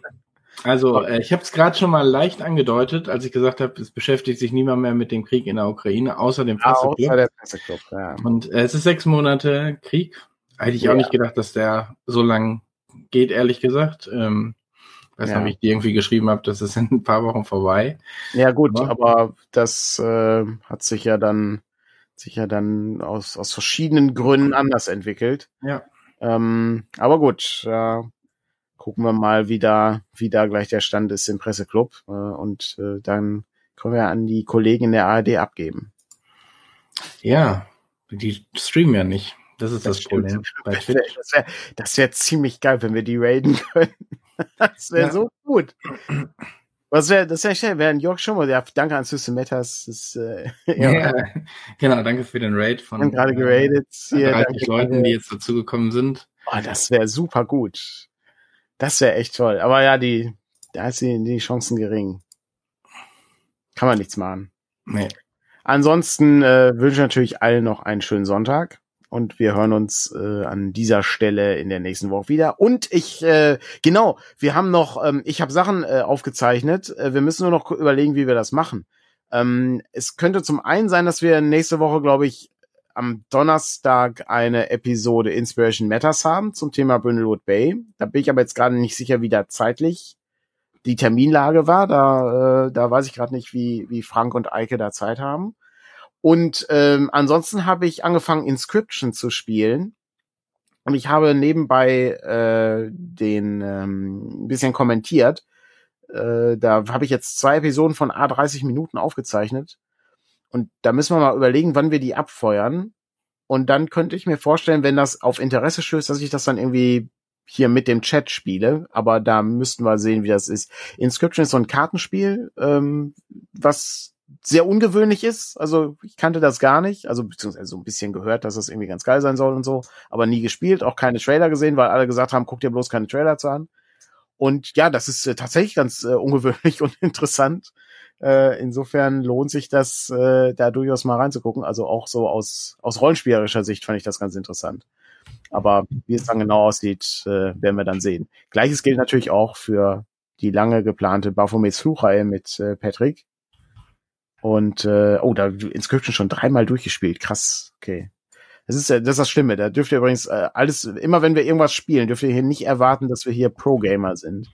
Also, äh, ich habe es gerade schon mal leicht angedeutet, als ich gesagt habe, es beschäftigt sich niemand mehr mit dem Krieg in der Ukraine, außer dem Presseclub. Ja, außer der Presseclub ja. Und äh, es ist sechs Monate Krieg. Hätte ich ja. auch nicht gedacht, dass der so lang geht, ehrlich gesagt. Ähm, weiß ja. nicht, ob ich dir irgendwie geschrieben habe, das ist in ein paar Wochen vorbei. Ja, gut, aber, aber das äh, hat sich ja dann sich ja dann aus, aus verschiedenen Gründen anders entwickelt. Ja. Ähm, aber gut, äh, gucken wir mal, wie da, wie da gleich der Stand ist im Presseclub. Äh, und äh, dann können wir an die Kollegen in der ARD abgeben. Ja, die streamen ja nicht. Das ist das, das Problem. Das wäre wär, wär ziemlich geil, wenn wir die raiden können. das wäre ja. so gut. Was wäre, das wäre schnell, wäre ein Jörg schon mal, ja, danke an System Matters. Das, äh, ja. ja. genau, danke für den Raid von gerade geradet, äh, hier, 30 Leuten, die jetzt dazugekommen sind. Oh, das wäre super gut. Das wäre echt toll. Aber ja, die, da ist die, die Chancen gering. Kann man nichts machen. Nee. Ansonsten äh, wünsche ich natürlich allen noch einen schönen Sonntag und wir hören uns äh, an dieser Stelle in der nächsten Woche wieder. Und ich, äh, genau, wir haben noch, ähm, ich habe Sachen äh, aufgezeichnet. Äh, wir müssen nur noch überlegen, wie wir das machen. Ähm, es könnte zum einen sein, dass wir nächste Woche, glaube ich, am Donnerstag eine Episode Inspiration Matters haben zum Thema Brindlewood Bay. Da bin ich aber jetzt gerade nicht sicher, wie da zeitlich die Terminlage war. Da, äh, da weiß ich gerade nicht, wie, wie Frank und Eike da Zeit haben. Und ähm, ansonsten habe ich angefangen, Inscription zu spielen. Und ich habe nebenbei äh, den ähm, ein bisschen kommentiert. Äh, da habe ich jetzt zwei Episoden von A30 Minuten aufgezeichnet. Und da müssen wir mal überlegen, wann wir die abfeuern. Und dann könnte ich mir vorstellen, wenn das auf Interesse stößt, dass ich das dann irgendwie hier mit dem Chat spiele. Aber da müssten wir sehen, wie das ist. Inscription ist so ein Kartenspiel, ähm, was sehr ungewöhnlich ist. Also ich kannte das gar nicht. Also beziehungsweise so ein bisschen gehört, dass das irgendwie ganz geil sein soll und so. Aber nie gespielt, auch keine Trailer gesehen, weil alle gesagt haben, guck dir bloß keine Trailer zu an. Und ja, das ist äh, tatsächlich ganz äh, ungewöhnlich und interessant. Äh, insofern lohnt sich das, äh, da durchaus mal reinzugucken. Also auch so aus, aus rollenspielerischer Sicht fand ich das ganz interessant. Aber wie es dann genau aussieht, äh, werden wir dann sehen. Gleiches gilt natürlich auch für die lange geplante Baphomets Fluchreihe mit äh, Patrick. Und äh, oh, da Inscription schon dreimal durchgespielt. Krass, okay. Das ist, das ist das Schlimme. Da dürft ihr übrigens äh, alles, immer wenn wir irgendwas spielen, dürft ihr hier nicht erwarten, dass wir hier Pro-Gamer sind.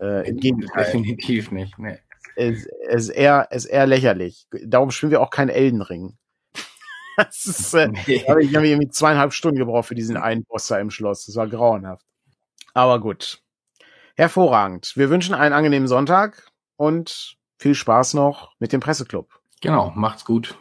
Äh, Im Gegenteil. Definitiv nicht, nee. Es, ist eher, ist eher lächerlich. Darum spielen wir auch keinen Eldenring. das ist, äh, nee. hab ich habe irgendwie zweieinhalb Stunden gebraucht für diesen einen Boss da im Schloss. Das war grauenhaft. Aber gut. Hervorragend. Wir wünschen einen angenehmen Sonntag und viel Spaß noch mit dem Presseclub. Genau, macht's gut.